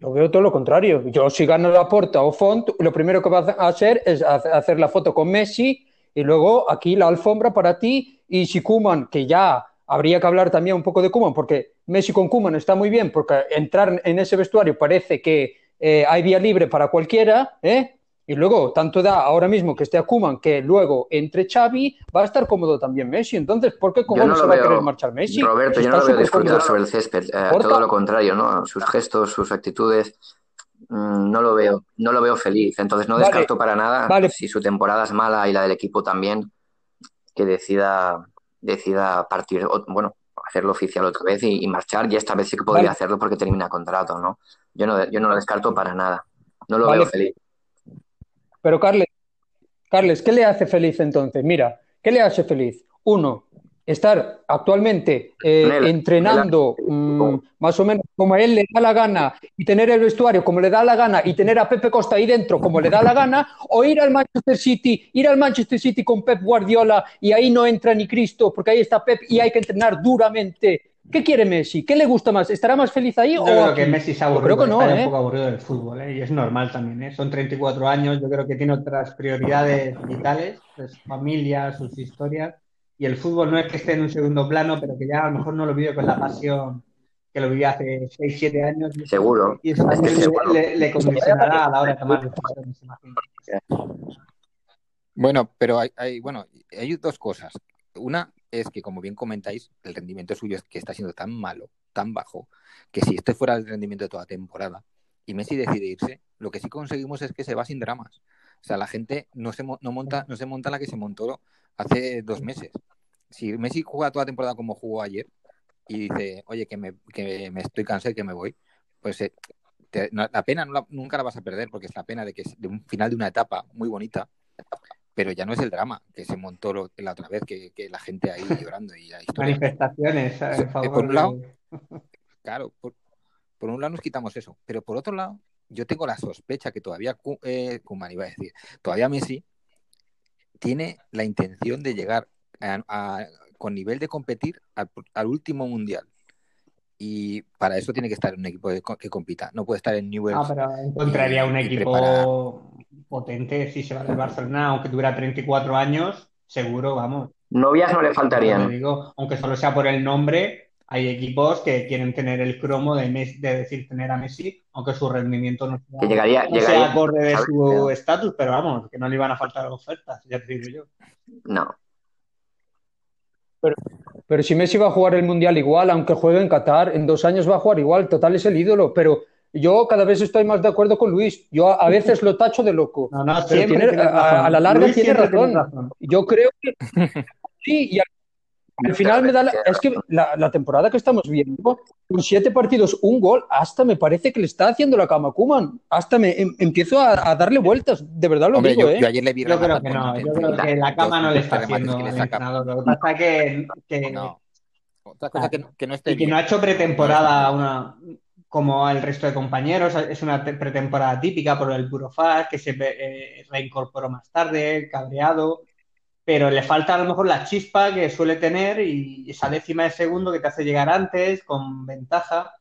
Yo veo todo lo contrario. Yo si gano la porta o Font, lo primero que va a hacer es hacer la foto con Messi y luego aquí la alfombra para ti y si Kuman, que ya habría que hablar también un poco de Kuman, porque Messi con Kuman está muy bien, porque entrar en ese vestuario parece que eh, hay vía libre para cualquiera, ¿eh? Y luego, tanto da ahora mismo que esté a Kuman que luego entre Xavi, va a estar cómodo también Messi. Entonces, ¿por qué cómo no, se va a querer marchar Messi? Roberto, yo no lo veo disfrutar sobre el césped. Eh, todo lo contrario, ¿no? Sus gestos, sus actitudes, mm, no lo veo, no lo veo feliz. Entonces, no descarto para nada si su temporada es mala y la del equipo también, que decida, decida partir, bueno, hacerlo oficial otra vez y, marchar. Y esta vez sí que podría hacerlo porque termina contrato, ¿no? Yo no, yo no lo descarto para nada. No lo veo feliz. Pero Carles, Carles, ¿qué le hace feliz entonces? Mira, ¿qué le hace feliz? Uno, estar actualmente eh, entrenando mm, más o menos como a él le da la gana y tener el vestuario como le da la gana y tener a Pepe Costa ahí dentro como le da la gana, o ir al Manchester City, ir al Manchester City con Pep Guardiola y ahí no entra ni Cristo porque ahí está Pep y hay que entrenar duramente ¿Qué quiere Messi? ¿Qué le gusta más? ¿Estará más feliz ahí yo o creo que Messi se aburrido, creo que no, ¿eh? un poco aburrido del fútbol, ¿eh? y es normal también. ¿eh? Son 34 años, yo creo que tiene otras prioridades vitales, pues, familia, sus historias, y el fútbol no es que esté en un segundo plano, pero que ya a lo mejor no lo vive con la pasión que lo vivía hace 6, 7 años. Seguro. Y eso también le, le, condicionará a la hora de tomar decisiones, Bueno, pero hay, hay, bueno, hay dos cosas. Una es que, como bien comentáis, el rendimiento suyo es que está siendo tan malo, tan bajo, que si este fuera el rendimiento de toda temporada y Messi decide irse, lo que sí conseguimos es que se va sin dramas. O sea, la gente no se, no monta, no se monta la que se montó hace dos meses. Si Messi juega toda temporada como jugó ayer y dice, oye, que me, que me estoy cansado y que me voy, pues eh, la pena nunca la vas a perder porque es la pena de que de un final de una etapa muy bonita pero ya no es el drama que se montó la otra vez, que, la gente ahí llorando y la Manifestaciones en favor por un lado, claro, por, un lado nos quitamos eso, pero por otro lado, yo tengo la sospecha que todavía eh, iba a decir, todavía Messi tiene la intención de llegar con nivel de competir al, último mundial. Y para eso tiene que estar un equipo que compita. No puede estar en Newell's. Ah, pero encontraría un equipo potente si se va del Barcelona, aunque tuviera 34 años, seguro, vamos. Novias no le faltarían. Digo, aunque solo sea por el nombre, hay equipos que quieren tener el cromo de, de decir tener a Messi, aunque su rendimiento no sea, que llegaría, no sea acorde de su estatus, pero vamos, que no le iban a faltar ofertas, ya te digo yo. No. Pero, pero si Messi va a jugar el Mundial igual, aunque juegue en Qatar, en dos años va a jugar igual, total es el ídolo, pero yo cada vez estoy más de acuerdo con Luis. Yo a veces lo tacho de loco. No, no, pero tiene, a, a, la larga tiene razón. razón. Yo creo que sí, y al, al final me da la, es que la, la, temporada que estamos viendo, con siete partidos, un gol, hasta me parece que le está haciendo la cama a Kuman. Hasta me em, empiezo a, a, darle vueltas. De verdad lo Hombre, digo, yo, ¿eh? yo, ayer le vi Yo creo que no. Yo creo que la cama no le está haciendo que le el entrenador. Lo que pasa que, que no. Otra cosa que, que no esté y que bien. no ha hecho pretemporada una como el resto de compañeros, es una pretemporada típica por el Burofax, que se eh, reincorporó más tarde, cabreado, pero le falta a lo mejor la chispa que suele tener y esa décima de segundo que te hace llegar antes, con ventaja,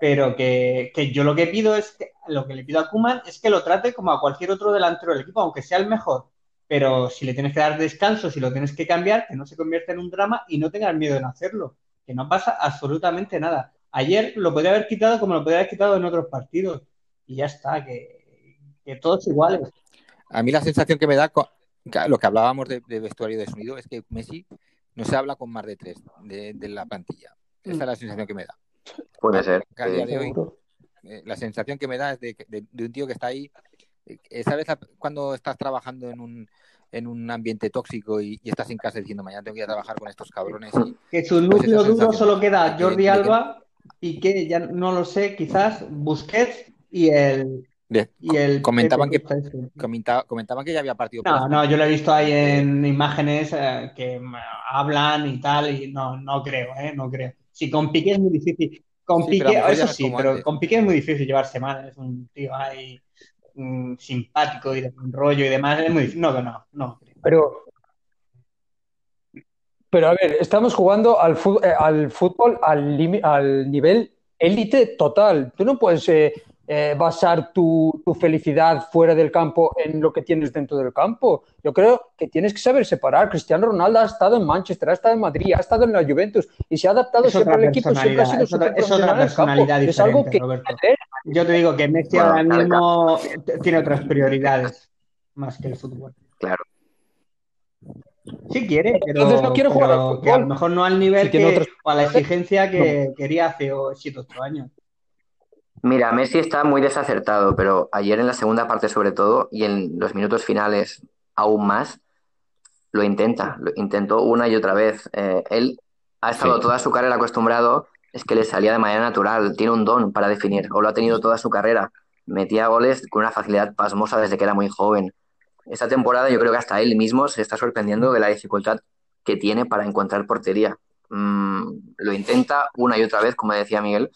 pero que, que yo lo que pido es, que, lo que le pido a Kuman es que lo trate como a cualquier otro delantero del equipo, aunque sea el mejor, pero si le tienes que dar descanso, si lo tienes que cambiar, que no se convierta en un drama y no tengas miedo en hacerlo, que no pasa absolutamente nada. Ayer lo podría haber quitado como lo podría haber quitado en otros partidos. Y ya está, que, que todos iguales. A mí la sensación que me da, lo que hablábamos de, de, vestuario de sonido, es que Messi no se habla con más de tres de, de la plantilla. Esa es la sensación que me da. Puede ser. A día de hoy, eh, la sensación que me da es de, de un tío que está ahí. Eh, ¿Sabes cuando estás trabajando en un, en un ambiente tóxico y, y, estás en casa diciendo mañana tengo que ir a trabajar con estos cabrones? Y, que su núcleo pues duro solo queda Jordi Alba y que ya no lo sé, quizás Busquets y el. De, y el comentaban, que, comentaba, comentaban que ya había partido. No, no, yo lo he visto ahí en imágenes eh, que hablan y tal, y no, no creo, ¿eh? No creo. Si con Piqué es muy difícil. Con Sí, Piqué, pero eso sí, pero antes. con Piqué es muy difícil llevarse mal. Es un tío ahí simpático y de buen rollo y demás. Es muy difícil. No, no, no. creo. Pero, pero a ver, estamos jugando al, fu- eh, al fútbol al, limi- al nivel élite total. Tú no puedes eh, eh, basar tu, tu felicidad fuera del campo en lo que tienes dentro del campo. Yo creo que tienes que saber separar. Cristiano Ronaldo ha estado en Manchester, ha estado en Madrid, ha estado en la Juventus y se ha adaptado Es siempre al equipo, siempre ha personalidad, sido es otra- es personalidad Es algo diferente, que Roberto. Yo te digo que Messi Bueno, ahora mismo tiene otras prioridades más que el fútbol. Claro. Sí quiere, pero, Entonces no quiere jugar al fútbol. que a lo mejor no al nivel que, o a la exigencia que quería hace 7 8 años. Mira, Messi está muy desacertado, pero ayer en la segunda parte sobre todo y en los minutos finales aún más, lo intenta, lo intentó una y otra vez. Eh, él ha estado Sí. toda su carrera acostumbrado, es que le salía de manera natural, tiene un don para definir, o lo ha tenido toda su carrera. Metía goles con una facilidad pasmosa desde que era muy joven. Esta temporada yo creo que hasta él mismo se está sorprendiendo de la dificultad que tiene para encontrar portería. Mm, lo intenta una y otra vez, como decía Miguel,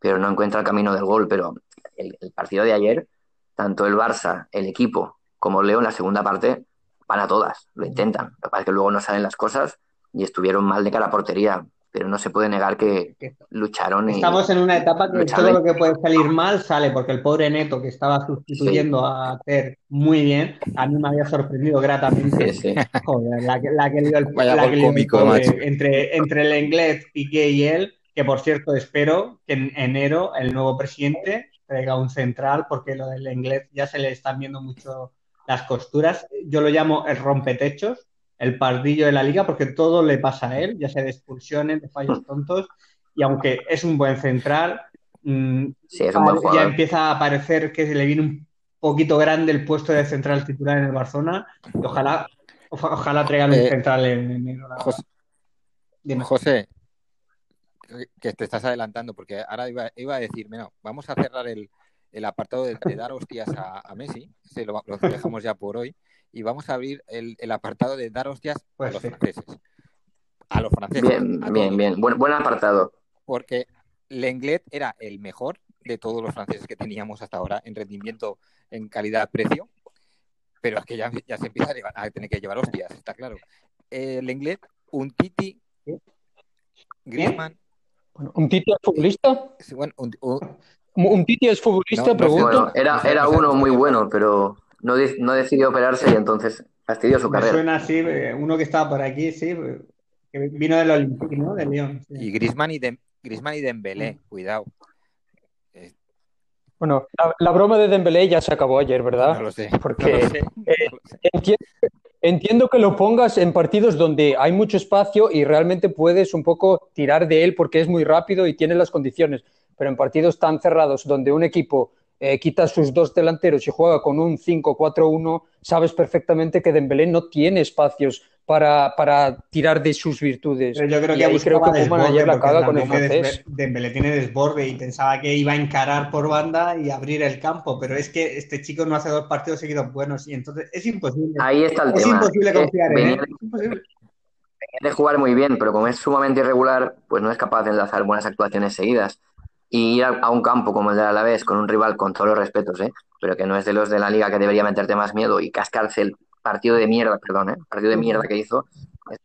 pero no encuentra el camino del gol. Pero el, el partido de ayer, tanto el Barça, el equipo, como Leo en la segunda parte, van a todas, lo intentan. Lo que pasa es que luego no salen las cosas y estuvieron mal de cara a portería, pero no se puede negar que lucharon y Estamos en una etapa que lucharon todo lo que puede salir mal sale, porque el pobre Neto, que estaba sustituyendo a Ter muy bien, a mí me había sorprendido gratamente. Sí, sí. Joder, la que, la que lió el, la que el cómico, pobre macho. entre, entre el inglés, Piqué y él, que por cierto espero que en enero el nuevo presidente traiga un central, porque lo del inglés ya se le están viendo mucho las costuras. Yo lo llamo el rompetechos, el pardillo de la liga, porque todo le pasa a él, ya sea de expulsiones, de fallos tontos, y aunque es un buen central, mm, Sí, es un buen ya empieza a parecer que se le viene un poquito grande el puesto de central titular en el Barcelona, y ojalá, oja- ojalá traigan un Eh, central en enero. José. José, que te estás adelantando, porque ahora iba, iba a decir, no, vamos a cerrar el, el apartado de, de dar hostias a, a Messi, se lo, lo dejamos ya por hoy, y vamos a abrir el, el apartado de dar hostias Pues a los sí. franceses. A los franceses. Bien, a bien, todos. bien. Buen, buen apartado. Porque Lenglet era el mejor de todos los franceses que teníamos hasta ahora en rendimiento, en calidad-precio, pero es que ya, ya se empieza a, llevar- a tener que llevar hostias, está claro. Eh, Lenglet, un Titi. Griezmann, Bueno, ¿Un Titi es futbolista? sí, bueno, un- un- ¿Un Titi es futbolista? No, Pregunto. Bueno, era, uno muy bueno, pero no, no decidió operarse y entonces fastidió su Me carrera. suena así, eh, uno que estaba por aquí, sí, que vino del Olympique, ¿no? De Lyon. sí. Y Griezmann y, Griezmann y Dembélé, cuidado. Eh, Bueno, la, la broma de Dembélé ya se acabó ayer, ¿verdad? no lo sé. Porque no lo sé, eh, no lo sé. Entiendo, entiendo que lo pongas en partidos donde hay mucho espacio y realmente puedes un poco tirar de él porque es muy rápido y tiene las condiciones, pero en partidos tan cerrados donde un equipo eh, quita sus dos delanteros y juega con un 5-4-1, sabes perfectamente que Dembélé no tiene espacios para, para tirar de sus virtudes. Pero yo creo Y que ahí creo que desborde, ayer la porque caga con el francés. Dembélé tiene desborde y pensaba que iba a encarar por banda y abrir el campo, pero es que este chico no hace dos partidos seguidos buenos y entonces es imposible. Ahí está el Es tema. imposible que confiar en él. Es imposible. de jugar muy bien, pero como es sumamente irregular, pues no es capaz de enlazar buenas actuaciones seguidas. Y ir a, a un campo como el del Alavés, con un rival con todos los respetos, ¿eh? pero que no es de los de la liga que debería meterte más miedo y cascarse el partido de mierda, perdón, ¿eh? partido de mierda que hizo. es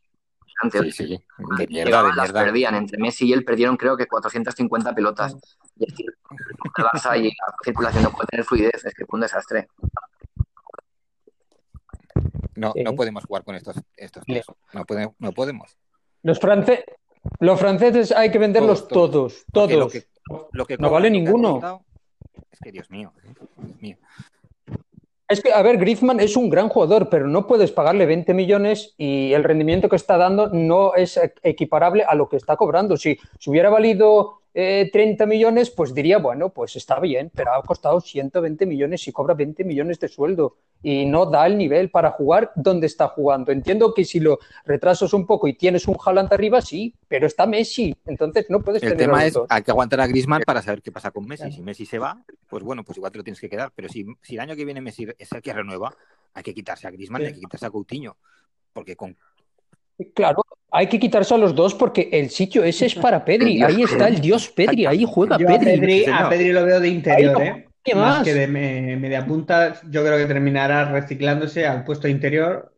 impresionante. Sí, sí, de mierda, de Llegaban, las mierda. perdían. Entre Messi y él perdieron creo que 450 pelotas. Y es que el Barça y la circulación no puede tener fluidez, es que fue un desastre. No, Sí. no podemos jugar con estos, estos dos. No, pode- no podemos. Los, france- los franceses hay que venderlos Todos, todos, Porque todos. Lo que, lo que No vale ninguno. es que Dios mío. Dios mío. Es que, a ver, Griezmann es un gran jugador, pero no puedes pagarle 20 millones y el rendimiento que está dando no es equiparable a lo que está cobrando. Si, si hubiera valido eh, 30 millones, pues diría, bueno, pues está bien, pero ha costado 120 millones y cobra 20 millones de sueldo y no da el nivel para jugar donde está jugando. Entiendo que si lo retrasas un poco y tienes un Haaland arriba, sí, pero está Messi, entonces no puedes El tener tema es, hay que aguantar a Griezmann para saber qué pasa con Messi. Si Messi se va, pues bueno, pues igual te lo tienes que quedar. Pero si, si el año que viene Messi es el que renueva, hay que quitarse a Griezmann y hay que quitarse a Coutinho. Porque con Claro, hay que quitarse a los dos porque el sitio ese es para Pedri. Ahí está el dios Pedri, ahí juega Yo a Pedri. A. Pedri lo veo de interior, no, ¿eh? ¿qué Más más? que de me- media punta, yo creo que terminará reciclándose al puesto interior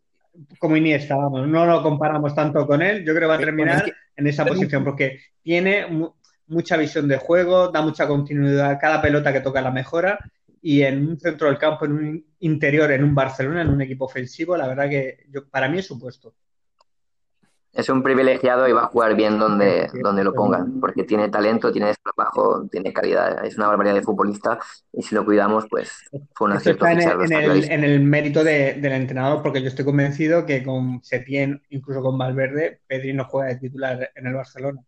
como Iniesta, vamos. No lo comparamos tanto con él, yo creo que va a Pero, terminar en esa posición porque tiene mu- mucha visión de juego, da mucha continuidad, cada pelota que toca la mejora y en un centro del campo, en un interior, en un Barcelona, en un equipo ofensivo, la verdad que yo, para mí es su puesto. Es un privilegiado y va a jugar bien donde, donde lo pongan, porque tiene talento, tiene desparpajo, tiene calidad. Es una barbaridad de futbolista y si lo cuidamos, pues fue un acierto está en el, ficharlo, en está el- clarísimo. en el mérito de- del entrenador, porque yo estoy convencido que con Setién, incluso con Valverde, Pedri no juega de titular en el Barcelona.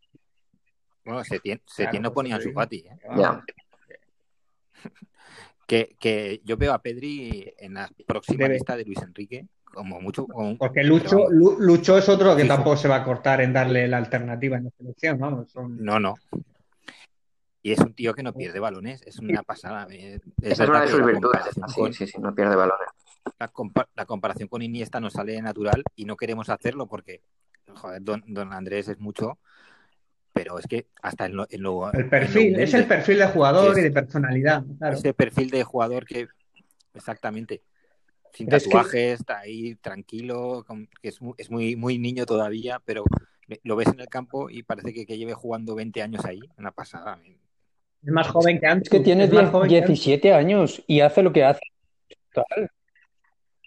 bueno, Setién, Setién Claro, no ponía pues su sí. Fati. ¿eh? Ya. Que, que yo veo a Pedri en la próxima Debe. lista de Luis Enrique, como mucho. como- Porque Lucho, Lucho es otro que Sí, sí. tampoco se va a cortar en darle la alternativa en la selección, vamos. Son... No, no. Y es un tío que no pierde balones, es una pasada. eh, Es una de sus virtudes. Sí, sí, sí, no pierde balones. la, compa- la comparación con Iniesta nos sale natural y no queremos hacerlo porque, joder, don, don Andrés es mucho, pero es que hasta en lo, en lo- El en lo perfil, es el perfil de jugador Es- y de personalidad, claro. ese perfil de jugador que, exactamente, sin Pero es que- tatuajes, está ahí tranquilo, con- que es, muy, es muy, muy niño todavía, pero lo ves en el campo y parece que, que lleve jugando 20 años ahí, una pasada. Es más joven que antes. Es que tiene es más 10 joven que antes. 17 años y hace lo que hace. Brutal.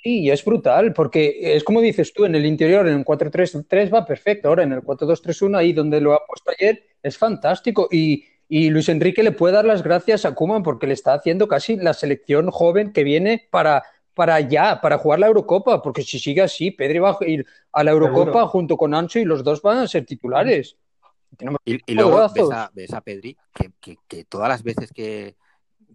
Sí, y es brutal, porque es como dices tú, en el interior, en el 4-3-3 va perfecto. Ahora en el 4-2-3-1, ahí donde lo ha puesto ayer, es fantástico. Y, y Luis Enrique le puede dar las gracias a Koeman porque le está haciendo casi la selección joven que viene para, para ya, para jugar la Eurocopa. Porque si sigue así, Pedri va a ir a la Eurocopa Seguro. junto con Ancho y los dos van a ser titulares. Tenemos Y, y luego ves a, ves a Pedri que, que- que todas las veces que,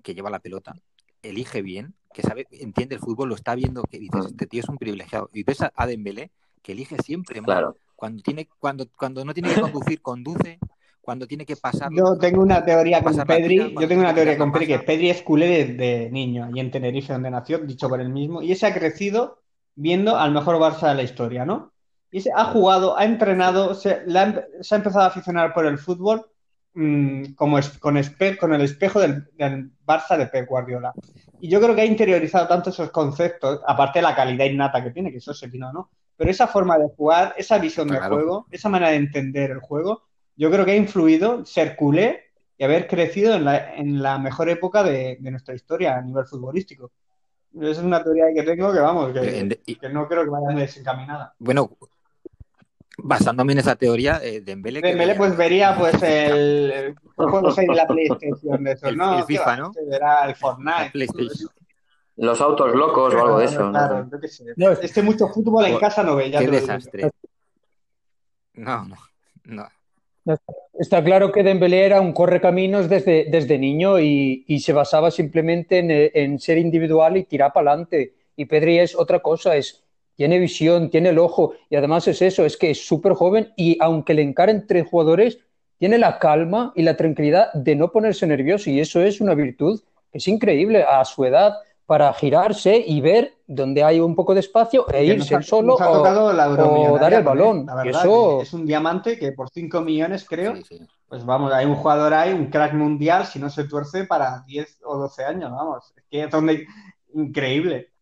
que lleva la pelota elige bien, que sabe, entiende el fútbol, lo está viendo, que dices, Mm. este tío es un privilegiado. Y ves a, a Dembélé que elige siempre mal. Claro. Cuando, tiene, cuando, cuando no tiene que conducir, conduce. Cuando tiene que pasar. Yo tengo una teoría con la Pedri, tira, yo tengo una teoría con la Pedri, que. Pedri es culé desde niño, allí en Tenerife, donde nació, dicho por él mismo, y ese ha crecido viendo al mejor Barça de la historia, ¿no? Y ese ha jugado, ha entrenado, se, em- se ha empezado a aficionar por el fútbol mm, como es- con, espe- con el espejo del, del Barça de Pep Guardiola. Y yo creo que ha interiorizado tanto esos conceptos, aparte de la calidad innata que tiene, que eso se vino, ¿no? Pero esa forma de jugar, esa visión de Claro. juego, esa manera de entender el juego, yo creo que ha influido ser culé y haber crecido en la, en la mejor época de, de nuestra historia a nivel futbolístico. Esa es una teoría que tengo que, vamos, que, En- y- que no creo que vaya muy desencaminada. bueno, basándome en esa teoría, eh, Dembélé... que Dembélé veía- pues vería pues el, el juegos ahí de la PlayStation de esos, El- no, el ¿qué FIFA? ¿no? Se verá el Fortnite. PlayStation. Los autos locos o algo de eso. ¿no? Claro, yo qué sé. No, Es que mucho fútbol en casa no ve, ya Qué te lo digo. desastre. No, no, no. Está claro que Dembélé era un correcaminos desde, desde niño y, y se basaba simplemente en, en ser individual y tirar para adelante. Y Pedri es otra cosa, es, tiene visión, tiene el ojo y además es eso, es que es súper joven y aunque le encaren tres jugadores, tiene la calma y la tranquilidad de no ponerse nervioso y eso es una virtud que es increíble a su edad para girarse y ver dónde hay un poco de espacio e Que irse ha- solo o- la dar el balón. la Y verdad, eso- es un diamante que por 5 millones creo, Sí, sí. pues vamos, hay un jugador ahí, un crack mundial, si no se tuerce para 10 o 12 años, vamos, es que es donde increíble.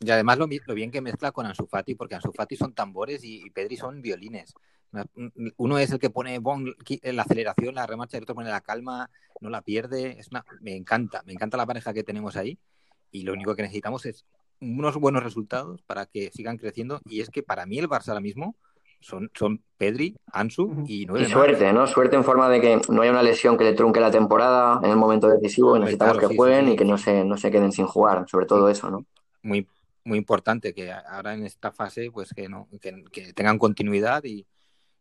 Y además lo, bien que mezcla con Ansu Fati, porque Ansu Fati son tambores y, y Pedri son violines. Uno es el que pone bon, la aceleración, la remarcha, el otro pone la calma, no la pierde. Es una, me encanta, me encanta la pareja que tenemos ahí. Y lo único que necesitamos es unos buenos resultados para que sigan creciendo. Y es que para mí el Barça ahora mismo son, son Pedri, Ansu y Y nueve más. suerte, ¿no? Suerte en forma de que no haya una lesión que le trunque la temporada en el momento decisivo. y necesitamos claro, que sí, jueguen sí, sí. y que no se, no se queden sin jugar. Sobre todo eso, ¿no? Muy, muy importante que ahora en esta fase pues que no que, que tengan continuidad y,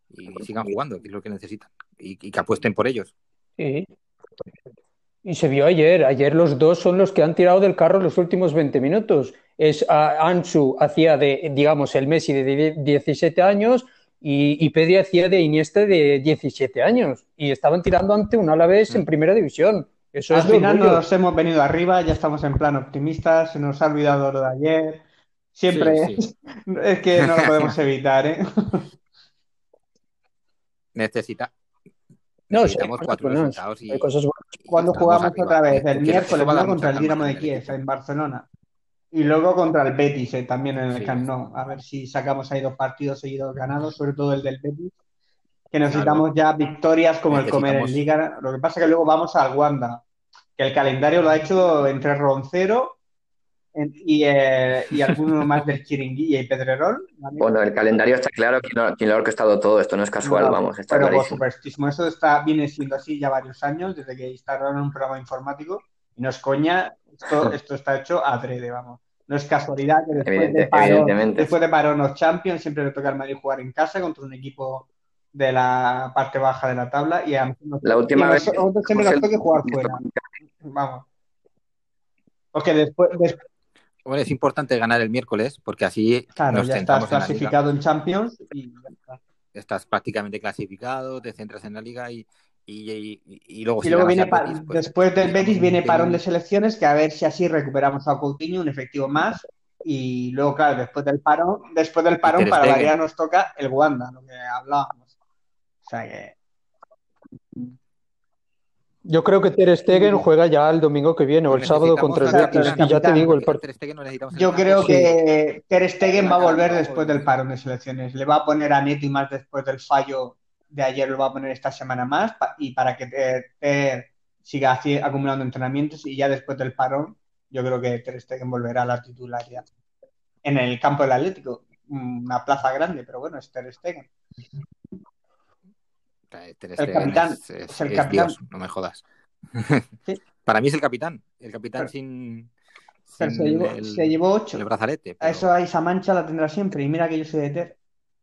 y sigan jugando, que es lo que necesitan. Y, y que apuesten por ellos. Sí. Y se vio ayer. Ayer los dos son los que han tirado del carro los últimos 20 minutos. Es a Ansu hacía de, digamos, el Messi de die- 17 años y, y Pedri hacía de Iniesta de 17 años. Y estaban tirando ante un Alavés en primera división. Eso Al es final orgullo. nos hemos venido arriba, ya estamos en plan optimistas, se nos ha olvidado lo de ayer. Siempre Sí, sí. es que no lo podemos evitar, ¿eh? Necesita, No, sí, cuatro cosas buenas, resultados y, hay cosas buenas. y Cuando jugamos arriba. otra vez el miércoles eso va a dar ¿no? contra el Dinamo de Kiev en Barcelona y luego contra el Betis eh, también en el Sí. Camp Nou. A ver si sacamos ahí dos partidos seguidos ganados, sobre todo el del Betis, que necesitamos ya victorias como el comer en Liga. Lo que pasa es que luego vamos al Wanda, que el calendario lo ha hecho entre Roncero y, eh, y alguno más del Chiringuilla y Pedrerol. ¿vale? Bueno, el calendario está claro quién lo, quién lo ha orquestado todo. Esto no es casual, No, vamos, está pero por clarísimo. supuestísimo, eso está, viene siendo así ya varios años, desde que instalaron un programa informático. Y no es coña, esto, esto está hecho adrede, vamos. No es casualidad que después Evidente- de parón, evidentemente. después de parón los Champions siempre le toca al Madrid jugar en casa contra un equipo de la parte baja de la tabla y a La última y vez nosotros siempre nos toca jugar fuera. Vamos. Porque después, des- Bueno, es importante ganar el miércoles porque así claro, nos ya estás en clasificado en Champions y ya está. Estás prácticamente clasificado, te centras en la liga y, y, y- y luego Y luego viene Betis, pues, después del Betis viene parón de selecciones, que a ver si así recuperamos a Coutinho, un efectivo más. Y luego, claro, después del parón, después del parón, para variar nos toca el Wanda, lo que hablábamos. O sea que Yo creo que Ter Stegen juega ya el domingo que viene o el sábado contra el Betis. Y ya te digo, el partido. Yo creo sí. que Ter Stegen va a volver después del parón de selecciones. Le va a poner a Neto y más después del fallo de ayer, lo va a poner esta semana más y para que Ter, Ter siga acumulando entrenamientos y ya después del parón, yo creo que Ter Stegen volverá a la titularidad. En el campo del Atlético, una plaza grande, pero bueno, es Ter Stegen. Ter El capitán, es, es- es el es capitán. Dios, no me jodas. Sí. Para mí es el capitán, el capitán Pero- sin, Pero sin se llevó, el, se llevó ocho. el brazalete. A pero- eso a esa mancha la tendrá siempre. Y mira que yo soy de Ter.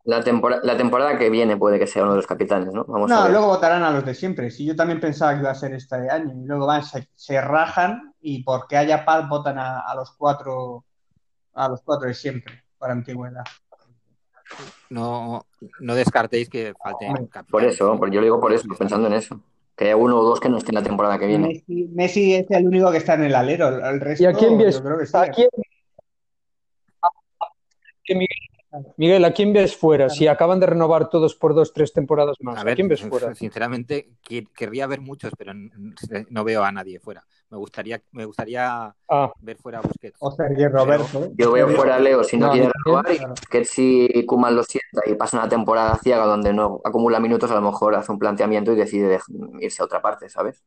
La, tempora- la temporada que viene puede que sea uno de los capitanes, ¿no? Vamos a No, ver. luego votarán a los de siempre. Si yo también pensaba que iba a ser este año. Y luego van, se, se rajan y porque haya paz votan a, a los cuatro a los cuatro de siempre, por antigüedad. No, no descartéis que falte. Por eso, porque yo lo digo por eso, pensando en eso. Que haya uno o dos que no estén la temporada que viene. Messi, Messi es el único que está en el alero. El, resto, ¿Y a quién ves? yo creo que sí. ¿A quién? que Miguel, Miguel, ¿a quién ves fuera? Si acaban de renovar todos por dos, tres temporadas más, A ¿a ver, quién ves fuera? sinceramente, querría ver muchos, pero no veo a nadie fuera. Me gustaría, me gustaría Ah, ver fuera a Busquets. O Sergio Roberto. ¿eh? Yo veo fuera a Leo si no, No, quiere renovar y que si Kuman lo sienta y pasa una temporada ciega donde no acumula minutos, a lo mejor hace un planteamiento y decide irse a otra parte, ¿sabes?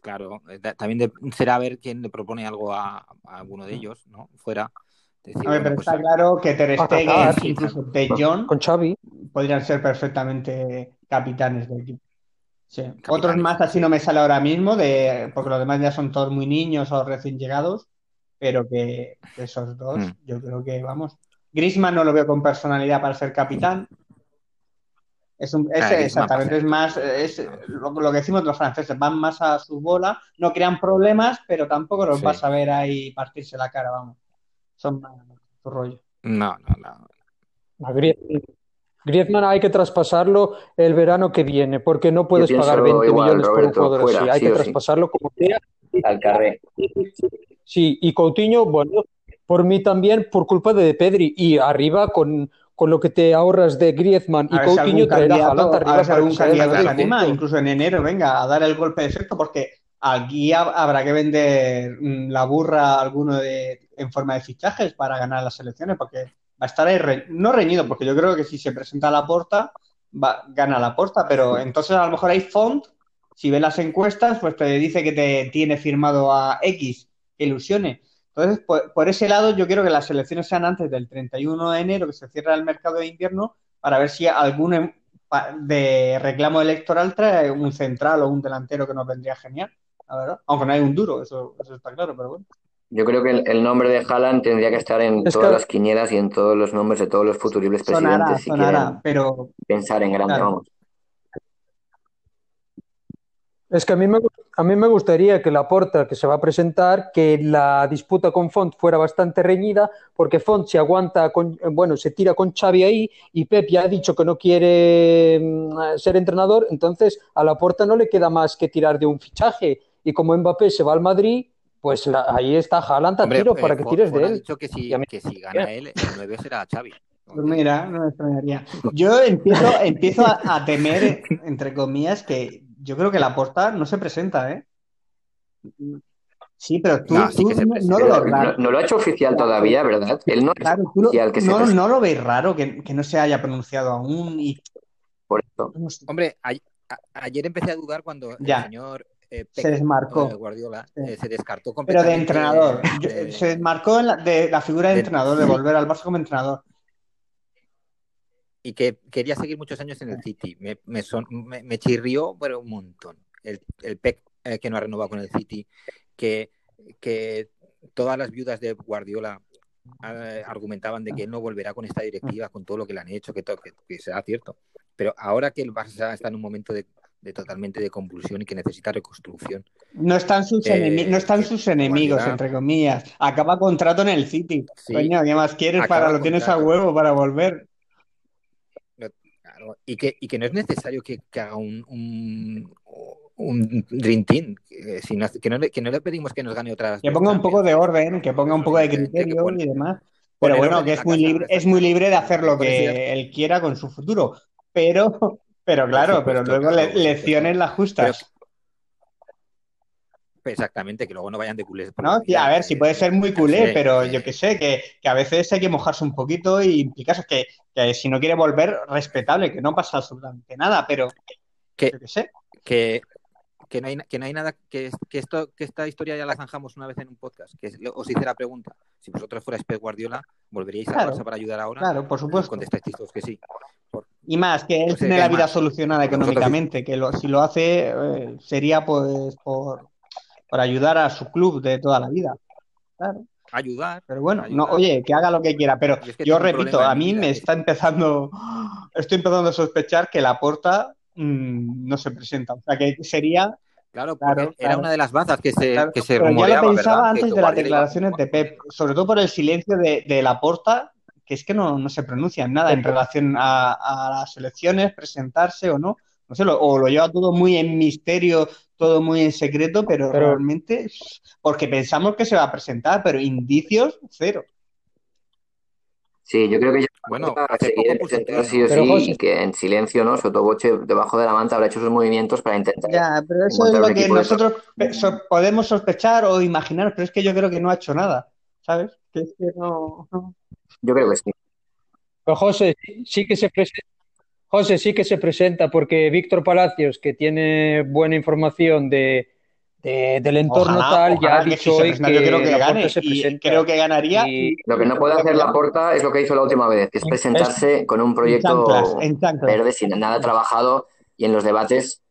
Claro, eh, también será ver quién le propone algo a, a alguno de ellos, ¿no? Fuera. Decir, a ver, pero pues, está claro que Ter Stegen, incluso De Jong, con Xavi, podrían ser perfectamente capitanes del equipo. Sí. Otros más así no me sale ahora mismo, de, porque los demás ya son todos muy niños o recién llegados, pero que, esos dos, mm. yo creo que vamos. Grisman no lo veo con personalidad para ser capitán. Es, un, es exactamente, es más, es lo, que decimos los franceses, van más a su bola, no crean problemas, pero tampoco los vas a ver ahí partirse la cara, vamos. Son más su rollo. No, no, no. A Griezmann hay que traspasarlo el verano que viene, porque no puedes pagar 20 millones por un jugador así. Hay que traspasarlo como sea. Al carré. Sí, y Coutinho, bueno, por mí también, por culpa de Pedri. Y arriba con, con lo que te ahorras de Griezmann y Coutinho traerá a arriba. A algún candidato se anima, incluso en enero, venga, a dar el golpe de efecto, porque aquí habrá que vender mm, la burra alguno de, en forma de fichajes para ganar las elecciones, porque va a estar ahí, no reñido, porque yo creo que si se presenta a la porta, va, gana la porta, pero entonces a lo mejor hay font, si ves las encuestas, pues te dice que te tiene firmado a X, que ilusione. Entonces, por, ese lado, yo quiero que las elecciones sean antes del 31 de enero, que se cierra el mercado de invierno, para ver si algún em, de reclamo electoral trae un central o un delantero que nos vendría genial, la verdad. Aunque no hay un duro, eso, eso está claro, pero bueno. Yo creo que el, nombre de Haaland tendría que estar en todas las quinielas y en todos los nombres de todos los futuribles presidentes si quieren pero... pensar en grande, vamos. Es que a mí, me, a mí me gustaría que la porta que se va a presentar, que la disputa con Font fuera bastante reñida, porque Font se aguanta, con, bueno, se tira con Xavi ahí y Pep ya ha dicho que no quiere mm, ser entrenador, entonces a la porta no le queda más que tirar de un fichaje. Y como Mbappé se va al Madrid, pues ahí está Haaland a tiro para que tires de él. Dicho que si, que si gana él, el 9 será Xavi. Pues mira, no me extrañaría. Yo empiezo, empiezo a, temer, entre comillas, que yo creo que la porta no se presenta, ¿eh? Sí, pero tú no, no, lo ves raro. No, lo ha hecho oficial todavía, ¿verdad? Él no claro, oficial que no, no lo veis raro que, que, no se haya pronunciado aún y... Por eso. Hombre, ayer empecé a dudar cuando el señor eh, se desmarcó. Guardiola eh, se descartó completamente. Pero de entrenador. se desmarcó de la figura de, entrenador, de volver al Barça como entrenador. Y que quería seguir muchos años en el City. Me, me, chirrió, pero un montón. El, el PEC eh, que no ha renovado con el City, que, que todas las viudas de Guardiola argumentaban de que él no volverá con esta directiva, con todo lo que le han hecho, que, que, que será cierto. Pero ahora que el Barça está en un momento de de totalmente de convulsión y que necesita reconstrucción. No están sus, eh, no están sus enemigos, entre comillas. Acaba contrato en el City. Coño, ¿qué más quieres para lo tienes a huevo para volver? y, que, y que no es necesario que, haga un, un, un Dream Team. que, no, que, no, le pedimos que nos gane otra. Que ponga un poco de orden, que ponga un poco de criterio y demás. Pero bueno, que es muy libre, es muy libre de hacer lo que él quiera con su futuro. Pero pero claro, pero luego lecciones las justas. Exactamente, que luego no vayan de culés. No, a ver, si puede ser muy culé, pero yo qué sé, que, a veces hay que mojarse un poquito y implicarse que, que si no quiere volver, respetable, que no pasa absolutamente nada, pero que, yo sé. Que, que no hay, que no hay nada, que, que, esto, que esta historia ya la zanjamos una vez en un podcast, que os hice la pregunta, si vosotros fuerais Pep Guardiola, ¿volveríais a Barça para ayudar ahora? Claro, por supuesto. Contestáis todos que sí. Y más, que él tiene la vida solucionada económicamente, que si lo hace eh, sería pues por, por ayudar a su club de toda la vida. Claro ayudar. Pero bueno, no, oye, que haga lo que quiera. Pero yo repito, a mí me está empezando, estoy empezando a sospechar que la porta mm, no se presenta. O sea, que sería Claro, porque era una de las bazas que se, que se Pero ya lo pensaba antes de las declaraciones de Pep, sobre todo por el silencio de, de Laporta, que es que no, no se pronuncia nada en relación a, las elecciones, presentarse o no. No sé, o lo lleva todo muy en misterio, todo muy en secreto, pero, pero, realmente, porque pensamos que se va a presentar, pero indicios, cero. Sí, yo creo que ya bueno, seguir presentando sí o sí, y que en silencio, ¿no? Sotoboche, debajo de la manta, habrá hecho sus movimientos para intentar. Ya, pero eso es lo que nosotros podemos sospechar o imaginar, pero es que yo creo que no ha hecho nada, ¿sabes? Que es que no. Yo creo que sí. Pero José, sí que se presenta. José sí que se presenta porque Víctor Palacios, que tiene buena información de, del entorno tal, ya ha dicho hoy que, yo creo que gane y creo que ganaría. Y... Lo que no puede hacer la porta es lo que hizo la última vez, que es presentarse con un proyecto verde sin nada trabajado y en los debates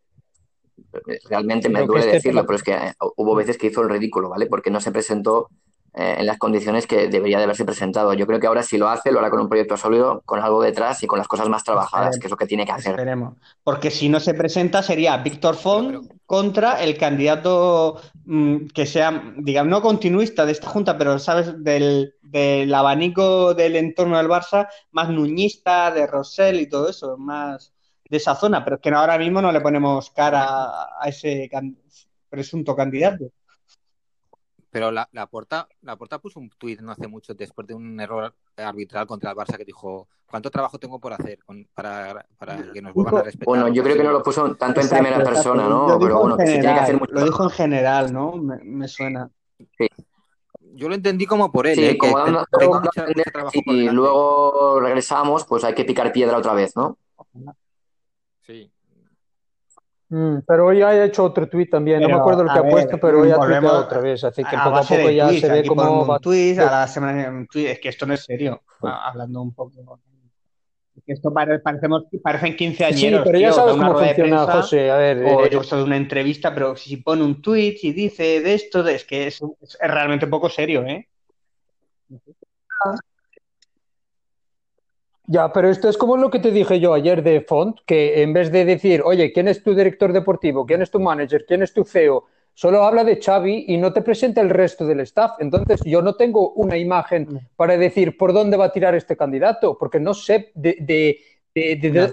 realmente me duele este decirlo, pero es que eh, hubo veces que hizo el ridículo, ¿vale? Porque no se presentó eh, en las condiciones que debería de haberse presentado. Yo creo que ahora si lo hace, lo hará con un proyecto sólido, con algo detrás y con las cosas más trabajadas, que es lo que tiene que hacer. Esperemos. Porque si no se presenta sería Víctor Font contra el candidato mm, que sea, digamos, no continuista de esta junta, pero, ¿sabes? Del, del abanico del entorno del Barça, más nuñista, de Rosell y todo eso, más de esa zona, pero es que ahora mismo no le ponemos cara a ese presunto candidato. Pero la, la, Porta, la Porta puso un tuit no hace mucho después de un error arbitral contra el Barça que dijo ¿cuánto trabajo tengo por hacer para, que nos vuelvan a respetar? Bueno, yo creo que no lo puso tanto en primera persona, ¿no? Pero bueno, tiene que hacer mucho Lo dijo en general, ¿no? Me, suena. Sí. Yo lo entendí como por él. Sí, ¿eh? como dando, y luego regresamos, pues hay que picar piedra otra vez, ¿no? Sí. Mm, pero hoy ha hecho otro tuit también, no me acuerdo lo que ha puesto, pero hoy ha tuiteado otra vez, así que poco a poco ya se ve como... Un tweet, a la semana es que esto no es serio, hablando un poco... Esto parecemos, parecen 15 años. Sí, pero ya sabes cómo funciona, José. A ver, o eh, yo de una entrevista, pero si pone un tweet y dice de esto, es que es, es realmente poco serio, ¿eh? Ya, pero esto es como lo que te dije yo ayer de Font, que en vez de decir, oye, ¿quién es tu director deportivo? ¿Quién es tu manager? ¿Quién es tu CEO? Solo habla de Xavi y no te presenta el resto del staff. Entonces, yo no tengo una imagen mm. para decir por dónde va a tirar este candidato, porque no sé de,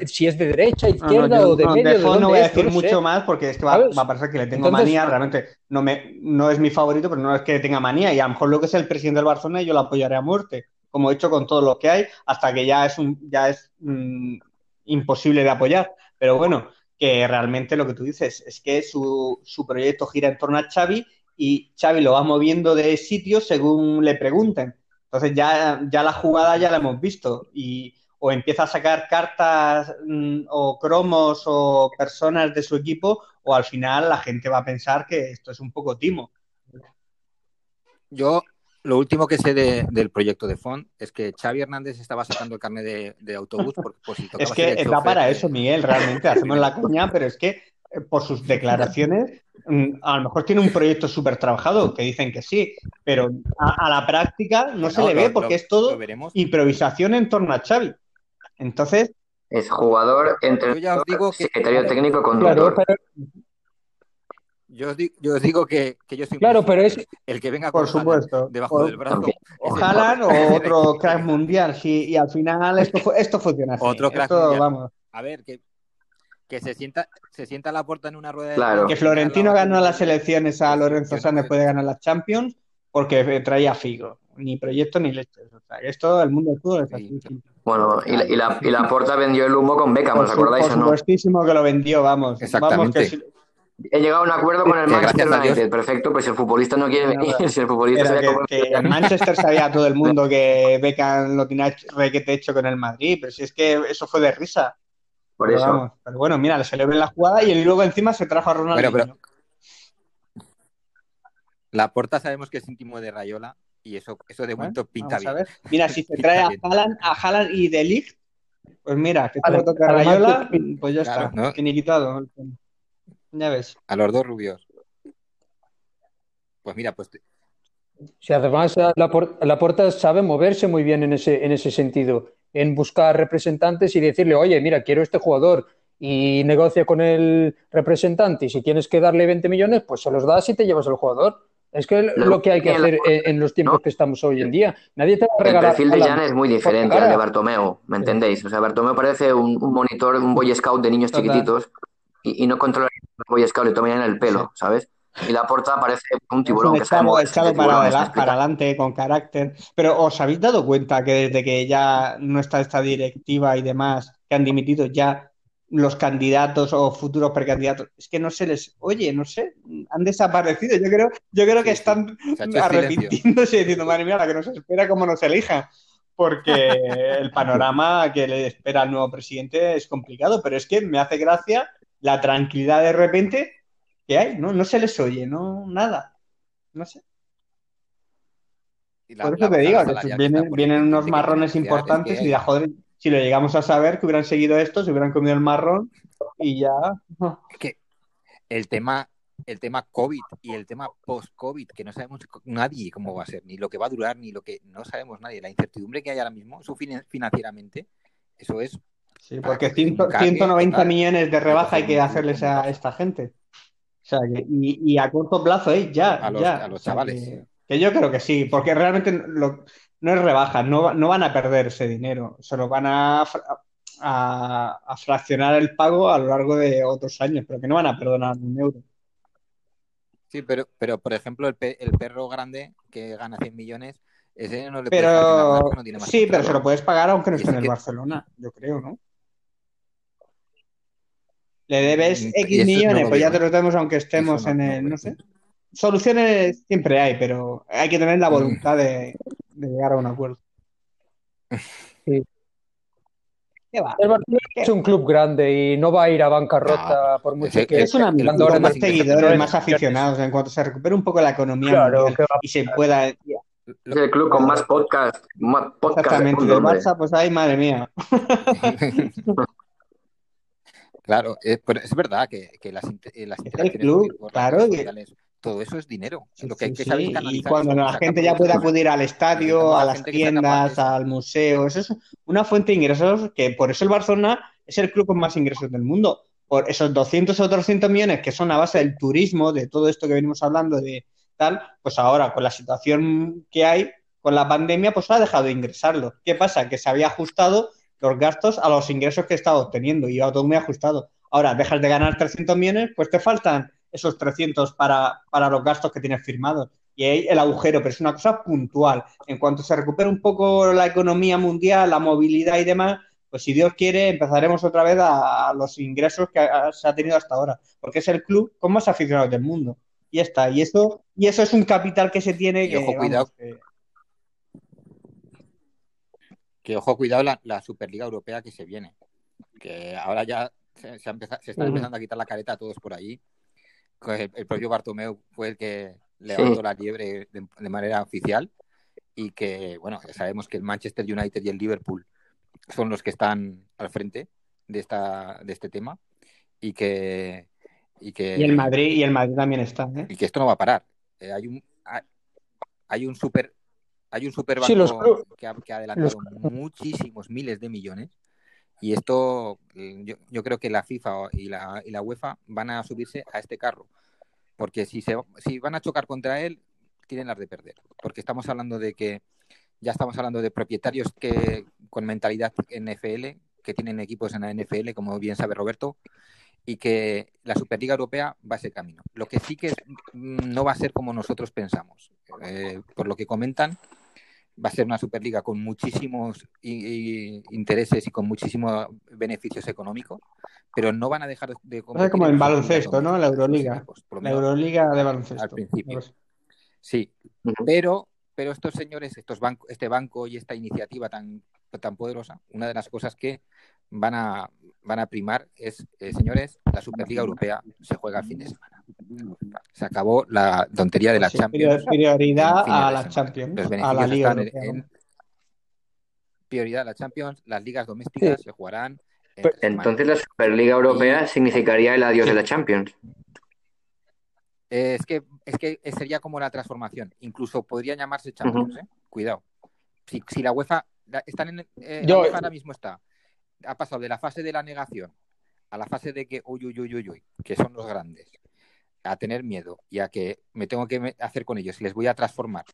si es de derecha, izquierda o de medio. De, Font no voy a decir mucho más porque es que va, a parecer que le tengo manía. Realmente no, me, no es mi favorito, pero no es que le tenga manía. Y a lo mejor lo que es el presidente del Barcelona yo lo apoyaré a muerte como he hecho con todo lo que hay, hasta que ya es, un, ya es mm, imposible de apoyar. Pero bueno, que realmente lo que tú dices es que su, su proyecto gira en torno a Xavi y Xavi lo va moviendo de sitio según le pregunten. Entonces ya, ya la jugada ya la hemos visto y o empieza a sacar cartas mm, o cromos o personas de su equipo o al final la gente va a pensar que esto es un poco timo. Yo lo último que sé del proyecto de Font es que Xavi Hernández estaba sacando el carnet de, autobús por, si Es que da para eso, Miguel, realmente. Hacemos la coña, pero es que eh, por sus declaraciones, mm, a lo mejor tiene un proyecto súper trabajado, que dicen que sí, pero a, la práctica no, se le ve porque es todo improvisación en torno a Xavi. Entonces... Es jugador, entre secretario técnico, conductor. Yo os, digo, yo os digo que, que, yo soy claro, pero es el que venga por supuesto debajo del brazo. Ojalá o otro crack mundial, sí, y al final esto, esto funciona así. Otro crack mundial. Vamos. A ver, que, que se sienta se sienta la puerta en una rueda claro. de Que Florentino ganó las elecciones a Lorenzo Sánchez puede ganar las Champions porque traía Figo. Ni proyecto ni leche. O sea, esto, el mundo del fútbol es así. Bueno, y la, y, la, y la Porta vendió el humo con Beckham, ¿os acordáis o no? Por supuestísimo que lo vendió, vamos. Exactamente. Vamos, que He llegado a un acuerdo con el Manchester United. Perfecto, pues el futbolista no quiere venir. Si el futbolista que, que en Manchester sabía todo el mundo que Beckham lo tenía requete hecho con el Madrid, pero si es que eso fue de risa. Por eso. pero bueno, mira, se le ve la jugada y luego encima se trajo a Ronaldo. Pero, La Porta sabemos que es íntimo de Rayola y eso, eso de momento pinta bien. Mira, si se trae a Haaland, a Haaland y De Ligt, pues mira, que te toca Rayola, pues ya está, ¿no? que ni quitado. Ya ves. A los dos rubios. Pues mira, pues. Si además la, puerta sabe moverse muy bien en ese, en ese sentido, en buscar representantes y decirle, oye, mira, quiero este jugador y negocia con el representante y si tienes que darle 20 millones, pues se los das y te llevas al jugador. Es que es lo que hay que hacer en los tiempos que estamos hoy en día. Nadie te va a regalar. El perfil de Jan es muy diferente al de Bartomeu, ¿me entendéis? O sea, Bartomeu parece un, monitor, un boy scout de niños chiquititos y, no controla el Boy Scout, le toma en el pelo, ¿sabes? Y la porta parece un tiburón que está para, adelante, para adelante, con carácter. Pero ¿os habéis dado cuenta que desde que ya no está esta directiva y demás, que han dimitido ya los candidatos o futuros precandidatos, es que no se les oye, no sé, han desaparecido. Yo creo, yo creo que están arrepintiéndose y diciendo, madre mía, la que nos espera, cómo nos elija. Porque el panorama que le espera al nuevo presidente es complicado, pero es que me hace gracia la tranquilidad de repente ¿Qué hay? No, no se les oye, no, nada. No sé. La- Por eso te digo, que vienen, unos que marrones importantes que y ya, joder, si lo llegamos a saber, que hubieran seguido esto, se hubieran comido el marrón y ya. Es que el tema, el tema COVID y el tema post-COVID, que no sabemos nadie cómo va a ser, ni lo que va a durar, ni lo que no sabemos nadie. La incertidumbre que hay ahora mismo, eso fin- financieramente, eso es Sí, porque coger un ciento- cague 190 total millones de rebaja hay que hacerles a esta gente. O sea, que- y, y a corto plazo, ¿eh? Ya, A los- ya. a los O sea, chavales. Que, que yo creo que sí, porque realmente lo- no es rebaja, no, no van a perder ese dinero, se lo van a, a, a fraccionar el pago a lo largo de otros años, pero que no van a perdonar un euro. Sí, pero, pero por ejemplo, el, pe- el perro grande que gana 100 millones, ese no le puedes Pero porque no tiene más sí, pero se lo puedes pagar aunque no esté en el que- Barcelona, yo creo, ¿no? Le debes X no millones, lo pues ya te los demos aunque estemos no- en el, lo no sé. Soluciones siempre hay, pero hay que tener la Mm. voluntad de, de llegar a un acuerdo. Sí. ¿Qué va? El Barcelona es un club grande y no va a ir a bancarrota por mucho ese- que Es una con más seguidores, más aficionados. En cuanto se recupere un poco la economía Claro, mundial ¿qué va a y se pueda. Es el club con más podcast, más podcast del Exactamente, del. Barça, pues ay, madre mía. Claro, es, pero es verdad que, que las, eh, las el club, por- claro, que- todo eso es dinero. Sí, Lo que hay sí, que sí, saber es Y cuando la gente ya provecho. acudir al estadio, a la las tiendas, al museo, eso es una fuente de ingresos que por eso el Barcelona es el club con más ingresos del mundo. Por esos 200 o 300 millones que son a base del turismo, de todo esto que venimos hablando de tal, pues ahora con la situación que hay, con la pandemia, pues ha dejado de ingresarlo. ¿Qué pasa? Que se había ajustado los gastos a los ingresos que estaba obteniendo y iba todo muy ajustado. Ahora dejas de ganar 300 millones, pues te faltan esos 300 para, para los gastos que tienes firmados. Y ahí el agujero, pero es una cosa puntual. En cuanto se recupere un poco la economía mundial, la movilidad y demás, pues si Dios quiere, empezaremos otra vez a, a los ingresos que se ha tenido hasta ahora. Porque es el club con más aficionados del mundo. Y ya está. Y eso, y eso es un capital que se tiene Y que, ojo, vamos, cuidado. que- Que ojo, cuidado la, la Superliga Europea que se viene. Que ahora ya se, se está empezando a quitar la careta a todos por allí. Que El, el propio Bartomeu fue el que levantó la liebre de, de manera oficial. Y que, bueno, sabemos que el Manchester United y el Liverpool son los que están al frente de, esta, de este tema. Y que. Y, que, y el Madrid, y el Madrid también está, ¿eh? y que esto no va a parar. Eh, hay un hay un super hay un super Sí, los que ha, que ha adelantado los- muchísimos miles de millones y esto eh, yo, yo creo que la FIFA y la, y la UEFA van a subirse a este carro porque si se si van a chocar contra él tienen las de perder porque estamos hablando de que ya estamos hablando de propietarios que con mentalidad NFL que tienen equipos en la NFL como bien sabe Roberto y que la Superliga Europea va a ese camino. Lo que sí que es- mm, no va a ser como nosotros pensamos. Eh, por lo que comentan, va a ser una Superliga con muchísimos i- i- intereses y con muchísimos beneficios económicos, pero no van a dejar de competir como en baloncesto, ¿no? La Euroliga. La Euroliga de baloncesto. al principio. Sí, pero, pero estos señores, estos banco, este banco y esta iniciativa tan, tan poderosa, una de las cosas que van a, van a primar es, eh, señores, la Superliga Europea se juega el fin de semana. Se acabó la tontería de la sí, Champions. Prioridad a la. Champions, Los a la Liga están en, Europea. en prioridad a la Champions, las ligas domésticas se jugarán. Entonces la Superliga Europea significaría el adiós Sí. de la Champions. Eh, es que es que sería como la transformación. Incluso podría llamarse Champions, ¿eh? Cuidado. Si, si la UEFA la- están en, eh, Yo- la UEFA ahora mismo está ha pasado de la fase de la negación a la fase de que uy uy uy uy uy, que son los grandes, a tener miedo y a que me tengo que hacer con ellos y les voy a transformar.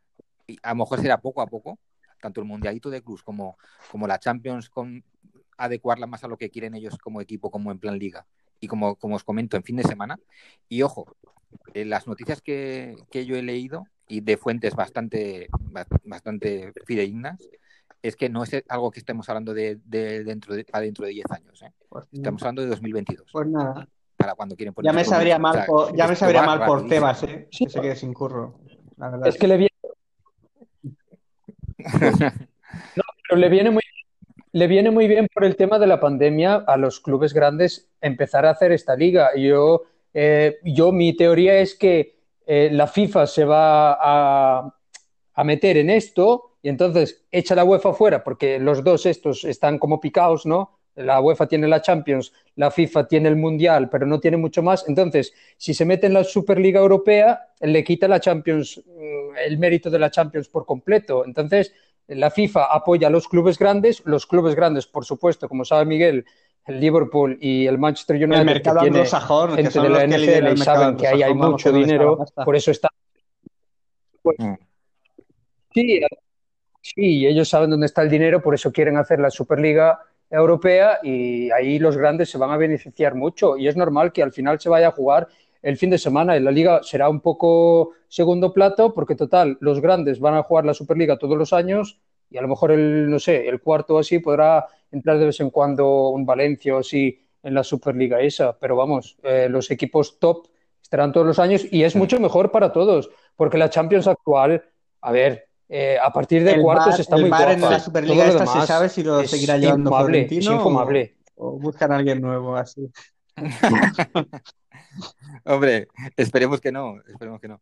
Y a lo mejor será poco a poco, tanto el mundialito de clubs como como la Champions con adecuarla más a lo que quieren ellos como equipo, como en plan liga. Y como, como os comento, en fin de semana. Y ojo, eh, las noticias que, que yo he leído y de fuentes bastante, ba- bastante fidedignas es que no es algo que estemos hablando de, de dentro de, para dentro de 10 años. ¿eh? Pues, Estamos hablando de 2022, pues nada. para cuando quieren poner Ya me sabría mal, O sea, por, ya me sabría mal por rapidísimo. Tebas, ¿eh? Sí. Que se quede sin curro. La verdad. Es que le viene, pero le viene muy le viene muy bien por el tema de la pandemia a los clubes grandes empezar a hacer esta liga. Yo eh, yo mi teoría es que eh, la FIFA se va a, a, meter en esto y entonces echa la UEFA fuera porque los dos estos están como picados, ¿no? La UEFA tiene la Champions, la FIFA tiene el Mundial, pero no tiene mucho más. Entonces, si se mete en la Superliga Europea, le quita la Champions, mm, el mérito de la Champions por completo. Entonces, la FIFA apoya a los clubes grandes, los clubes grandes, por supuesto, como sabe Miguel, el Liverpool y el Manchester United, el mercado que tiene anglosajón, gente de la NFL y saben que ahí hay mucho dinero, por eso está. Pues, mm. sí, sí, ellos saben dónde está el dinero, por eso quieren hacer la Superliga Europea y ahí los grandes se van a beneficiar mucho y es normal que al final se vaya a jugar el fin de semana. En la liga será un poco segundo plato porque total, los grandes van a jugar la Superliga todos los años y a lo mejor el, no sé, el cuarto así podrá entrar de vez en cuando un Valencia o así en la Superliga esa, pero vamos, eh, los equipos top estarán todos los años y es mucho mejor para todos, porque la Champions actual, a ver, eh, a partir de cuartos está muy bar en la Superliga esta se sabe si lo seguirá llevando Florentino es infumable. O, o, buscan a alguien nuevo así. Hombre, esperemos que no, esperemos que no.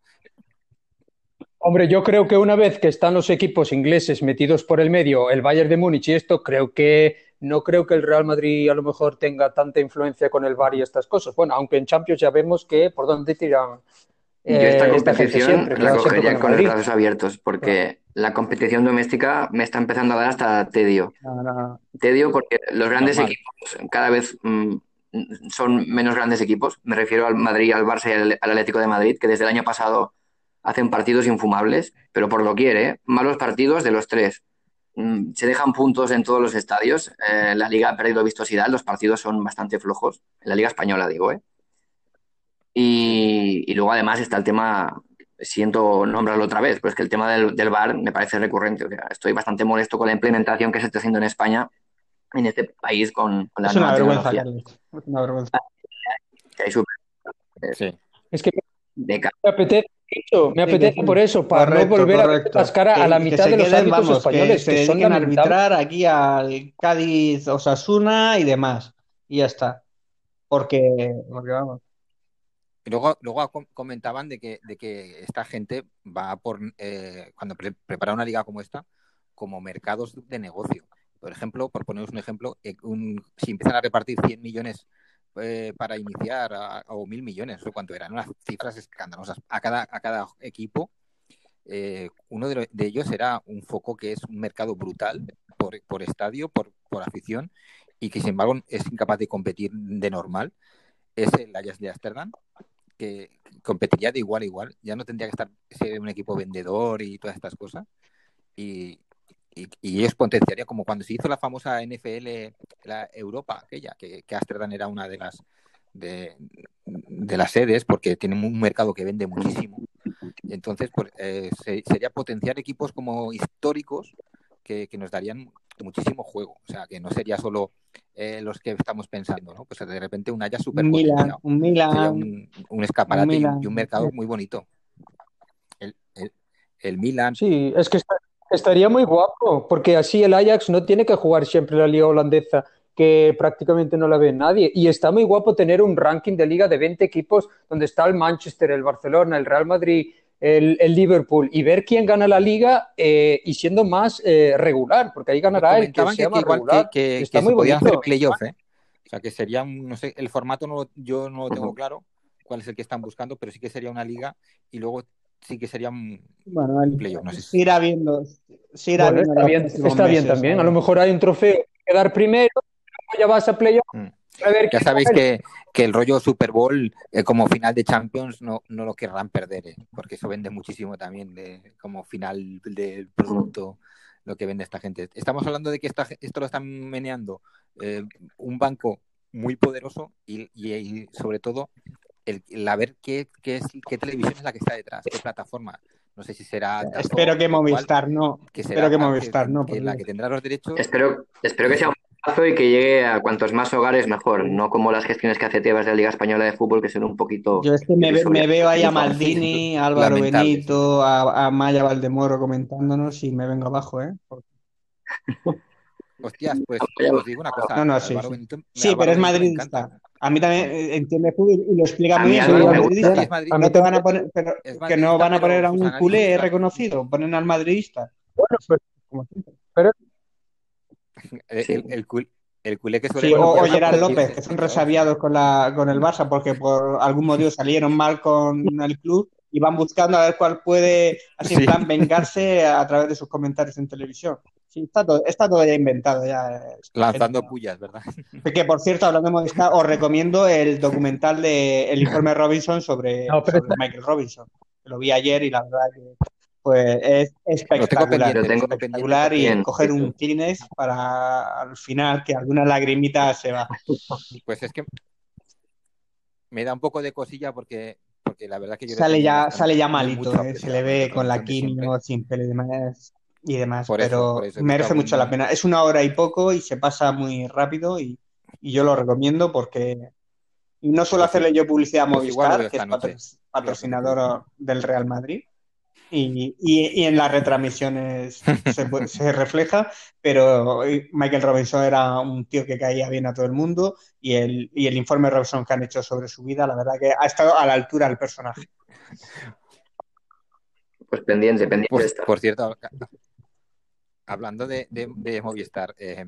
Hombre, yo creo que una vez que están los equipos ingleses metidos por el medio, el Bayern de Múnich y esto, creo que no creo que el Real Madrid a lo mejor tenga tanta influencia con el VAR y estas cosas. Bueno, aunque en Champions ya vemos que por dónde tiran. Eh, yo esta competición siempre, la cogería con, los brazos abiertos porque la competición doméstica me está empezando a dar hasta tedio. No, no. Tedio porque los grandes equipos cada vez mm, son menos grandes equipos. Me refiero al Madrid, al Barça y al, Atlético de Madrid, que desde el año pasado hacen partidos infumables, pero por lo quiere, ¿eh? malos partidos de los tres. Mm, se dejan puntos en todos los estadios. Eh, la liga ha perdido vistosidad, los partidos son bastante flojos. En la liga española, digo, ¿eh? Y, y luego además está el tema, siento nombrarlo otra vez, pero es que el tema del, del VAR me parece recurrente. O sea, estoy bastante molesto con la implementación que se está haciendo en España en este país con, con la es una vergüenza, Carlos. Es una vergüenza. Sí. Es que me apetece, me apetece por eso, para correcto, no volver correcto. a cascar a la mitad de los queden, árbitros vamos, españoles. Que, que se dediquen a arbitrar aquí al Cádiz, Osasuna y demás. Y ya está. Porque, porque vamos. Luego, luego comentaban de que, de que esta gente va por, eh, cuando pre prepara una liga como esta, como mercados de negocio. Por ejemplo, por poneros un ejemplo, eh, si empiezan a repartir 100 millones eh, para iniciar o mil millones, o cuánto eran, unas cifras escandalosas a cada, a cada equipo, eh, uno de, ellos será un foco que es un mercado brutal por, por estadio, por, por, afición, y que sin embargo es incapaz de competir de normal, es el Ajax de Ámsterdam, competiría de igual a igual, ya no tendría que estar ser un equipo vendedor y todas estas cosas. Y, y, y ellos potenciaría como cuando se hizo la famosa NFL, la Europa, aquella, que, que era una de las de, de, las sedes, porque tiene un mercado que vende muchísimo. Entonces, pues, eh, se, sería potenciar equipos como históricos que, que, nos darían muchísimo juego. O sea, que no sería solo eh, los que estamos pensando, ¿no? Pues de repente un haya súper un Milan, un, Milan un, un, escaparate un Milan. y un mercado muy bonito. El, el, el Milan. Sí, es que está, Estaría muy guapo, porque así el Ajax no tiene que jugar siempre la liga holandesa, que prácticamente no la ve nadie. Y está muy guapo tener un ranking de liga de 20 equipos donde está el Manchester, el Barcelona, el Real Madrid, el, el Liverpool, y ver quién gana la liga eh, y siendo más eh, regular, porque ahí ganará el que, sea más regular. Que, que, está que muy se podían hacer playoff, ¿eh? O sea, que sería, un, no sé, el formato no, yo no lo tengo claro cuál es el que están buscando, pero sí que sería una liga y luego sí que sería un bueno, el, playoff. No sé si... irá viendo. Irá bueno, viendo está bien, está bien también. A lo mejor hay un trofeo quedar primero, ya vas a playoff. Mm. A ver ya sabéis que, que, el rollo Super Bowl eh, como final de Champions no, no lo querrán perder, eh, porque eso vende muchísimo también de, como final del producto lo que vende esta gente. Estamos hablando de que esta, esto lo están meneando eh, un banco muy poderoso y, y, y sobre todo el, el a ver qué, qué, es, qué televisión es la que está detrás, qué plataforma. No sé si será. Espero que Movistar no. Que será, espero que Movistar que, no. Que la que tendrá los derechos. Espero, espero que sea un plazo y que llegue a cuantos más hogares mejor. No como las gestiones que hace Tebas de la Liga Española de Fútbol, que son un poquito. Yo es que me, me veo ahí a Maldini, a Álvaro Lamentable. Benito, a, a, Maya Valdemoro comentándonos y me vengo abajo, ¿eh? Porque... Hostias, pues os digo una cosa. No, no, sí. Sí, pero es madridista. A mí también eh, entiende fútbol y lo explica A muy mí bien. No te van a poner, pero que no van a poner a un culé reconocido, ponen al madridista. Bueno, pues, como siempre. Pero El, Sí. el, el cul- el culé que suele Sí, o, Gerard López, que son resabiados con, la, con el Barça porque por algún motivo salieron mal con el club y van buscando a ver cuál puede, así en Sí. plan, vengarse a través de sus comentarios en televisión. Sí, está todo, está todo ya inventado. Ya, Lanzando gente. pullas, ¿verdad? Que por cierto, hablando de Movistar, os recomiendo el documental de El informe Robinson sobre, No, pero sobre Michael Robinson. Lo vi ayer y la verdad que pues, es espectacular. pendiente, lo tengo espectacular pendiente y también. coger un Kleenex para al final que alguna lagrimita se va. Pues es que me da un poco de cosilla porque, porque la verdad que yo le Sale ya, sale ya malito, eh, se le ve con la quimio, sin pelo y demás, y demás, Por eso, pero por eso he merece mucho la pena. Es una hora y poco y se pasa muy rápido y, y yo lo recomiendo porque no suelo Pues hacerle yo publicidad a Pues Movistar, que es patro- patrocinador del Real Madrid. Y, y- y en las retransmisiones se, se refleja, pero Michael Robinson era un tío que caía bien a todo el mundo y el, y el informe Robinson que han hecho sobre su vida, la verdad que ha estado a la altura del personaje. Pues pendiente, pendiente Por, cierto, hablando de, de- de Movistar, eh,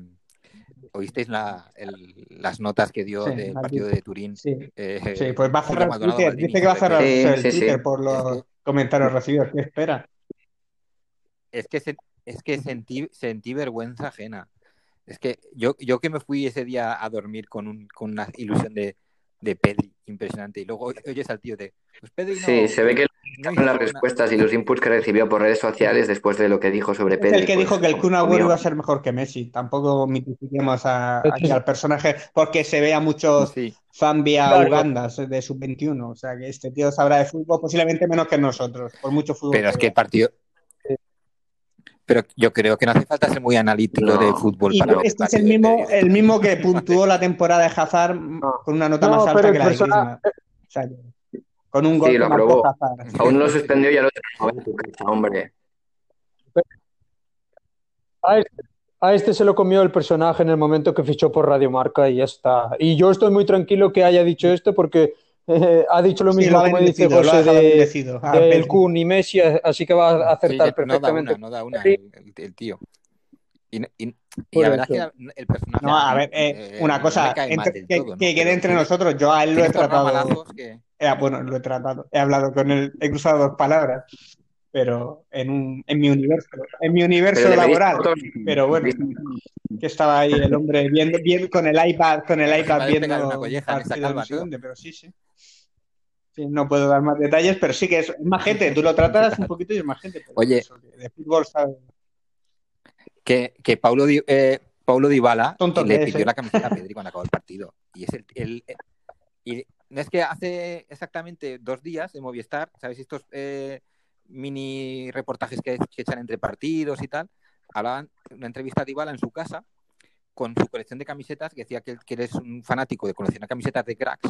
¿oísteis la- el- las notas que dio Sí, del partido de Turín? Sí, Eh, sí, pues va a cerrar Twitter. Dice que va a cerrar el sí, sí. Twitter por los comentarios recibidos. ¿Qué espera? Es que, se- es que sentí, sentí vergüenza ajena. Es que yo, yo que me fui ese día a dormir con, un, con una ilusión de, de Pedri impresionante y luego oyes al tío de, pues Pedri no, Sí, se ve que son las respuestas y los inputs que recibió por redes sociales después de lo que dijo sobre Es Pedri. el que pues, dijo que el Kun Agüero iba a ser mejor que Messi. Tampoco mitifiquemos a- De aquí al personaje porque se ve a muchos Sí, fan vía Claro. Ugandas de sub-21. O sea que este tío sabrá de fútbol posiblemente menos que nosotros, por mucho fútbol pero es que el vea. partido... Pero yo creo que no hace falta ser muy analítico No. de fútbol Y para este es el de mismo, el mismo que puntuó la temporada de Hazard con una nota No, más alta que la de persona- Griezmann. O sea, con un gol Sí, lo aprobó. No lo suspendió y lo tu casa, hombre. A este, a este se lo comió el personaje en el momento que fichó por Radio Marca y ya está. Y yo estoy muy tranquilo que haya dicho esto porque eh, ha dicho lo Sí, mismo lo ha como dice lo José de. Ah. Kun y Messi, así que va a Sí, acertar no da perfectamente. una, no da una Sí. el tío. Y, y- y Por la verdad es que el personaje No, a ver, eh, eh, una cosa, entre- que, todo, ¿no? que quede entre nosotros, yo a él lo he tratado, que... eh, bueno, lo he tratado, he hablado con él, he cruzado dos palabras, pero en un, en mi universo, en mi universo Pero laboral, pero bueno, que estaba ahí el hombre viendo, viendo con el iPad, con el iPad viendo una colleja pero sí, sí. Sí, no puedo dar más detalles, pero sí que es, más gente, tú lo tratas un poquito y es más gente, Oye. de fútbol sabe. Que, que Paulo, Di- eh, Paulo Dybala Tonto le pidió ¿eh? la camiseta a Pedri cuando acabó el partido. Y es el, el- el- y no es que hace exactamente dos días en Movistar, ¿sabéis estos eh, mini reportajes que, que echan entre partidos y tal? Hablaban una entrevista a Dybala en su casa con su colección de camisetas que decía que, que eres un fanático de coleccionar camisetas de cracks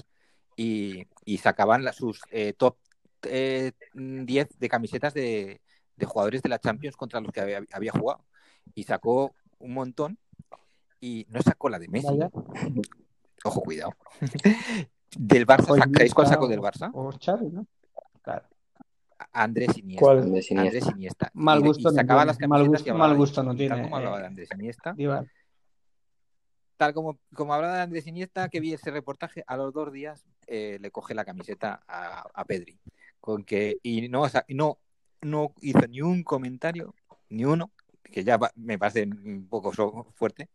y, y sacaban las- sus eh, top eh, 10 de camisetas de, de jugadores de la Champions contra los que había, había jugado. Y sacó un montón y no sacó la de Messi. Vaya. Ojo, cuidado. Del Barça, ¿sabéis cuál sacó del Barça? O Xavi, ¿no? Claro. Andrés Iniesta. ¿Cuál? Andrés Iniesta. Andrés Iniesta. Mal gusto y sacaba las mal camisetas gusto- hablaba mal gusto no tiene, Tal como hablaba eh, de Andrés Iniesta. Tal como, como hablaba de Andrés Iniesta, que vi ese reportaje, a los dos días eh, le coge la camiseta a, a Pedri. Con que, y no, o sea, no, no hizo ni un comentario, ni uno, que ya me parece un poco fuerte,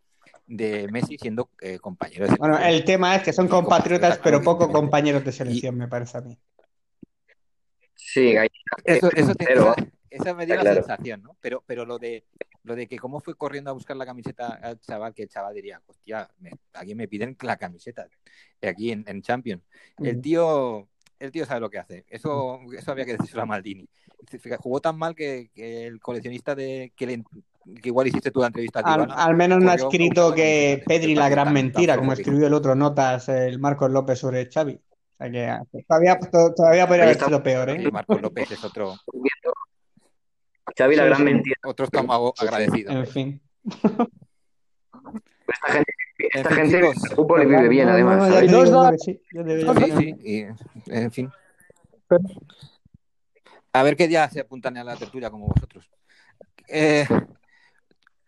de Messi siendo eh, compañero de Bueno, el tema es que son compatriotas, compatriotas, pero poco compañeros de selección, me parece a mí. Sí, Gallina, Eso, eso te- pero- esa, esa me dio la claro. sensación, ¿no? Pero, pero lo de lo de que cómo fue corriendo a buscar la camiseta al chaval, que el chaval diría, hostia, me, aquí me piden la camiseta, aquí en, en Champions. El Ujú. tío, el tío sabe lo que hace. Eso, eso había que decirlo a Maldini. Jugó tan mal que, que el coleccionista de que, le- que igual hiciste tú la entrevista a Al, al menos no ha escrito que. Pedri la gran tan- tan mentira, como escribió el otro notas, el Marcos López sobre Xavi. O sea que todavía, to- todavía podría haber sido peor, ¿eh? Marcos López es otro, Xavi la Sí, gran sí. mentira. otro estómago agradecido. En fin. esta gente, esta En gente chicos. el fútbol le vive bien, además. sí, Sí, y, en fin. A ver qué día se apuntan a la tertulia como vosotros. Eh,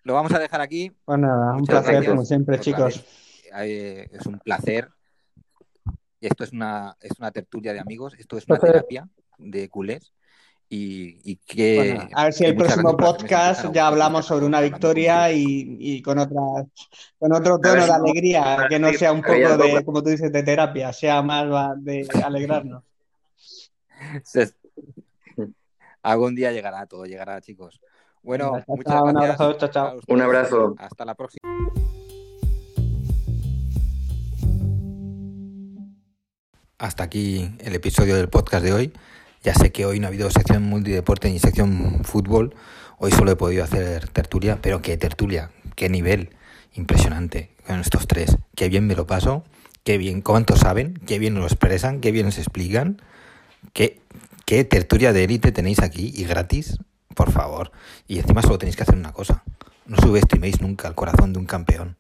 lo vamos a dejar aquí. Pues nada, un Muchas placer gracias como siempre, otra chicos. vez. Eh, es un placer. Esto es una, es una tertulia de amigos, esto es una terapia de culés. Y, y que. Bueno, a ver si el próximo gracias podcast ya hablamos sobre una victoria y, y con otras, con otro tono de alegría, que no sea un poco de, como tú dices, de terapia, sea más de alegrarnos. Algún día llegará, todo llegará, chicos. Bueno, chao, muchas chao, un gracias. abrazo, chao, chao. Un abrazo. Hasta la próxima. Hasta aquí el episodio del podcast de hoy. Ya sé que hoy no ha habido sección multideporte ni sección fútbol. Hoy solo he podido hacer tertulia, pero qué tertulia, qué nivel impresionante con estos tres. Qué bien me lo paso, qué bien, cuánto saben, qué bien lo expresan, qué bien se explican. Qué, qué tertulia de élite tenéis aquí y gratis, por favor. Y encima solo tenéis que hacer una cosa. No subestiméis nunca el corazón de un campeón.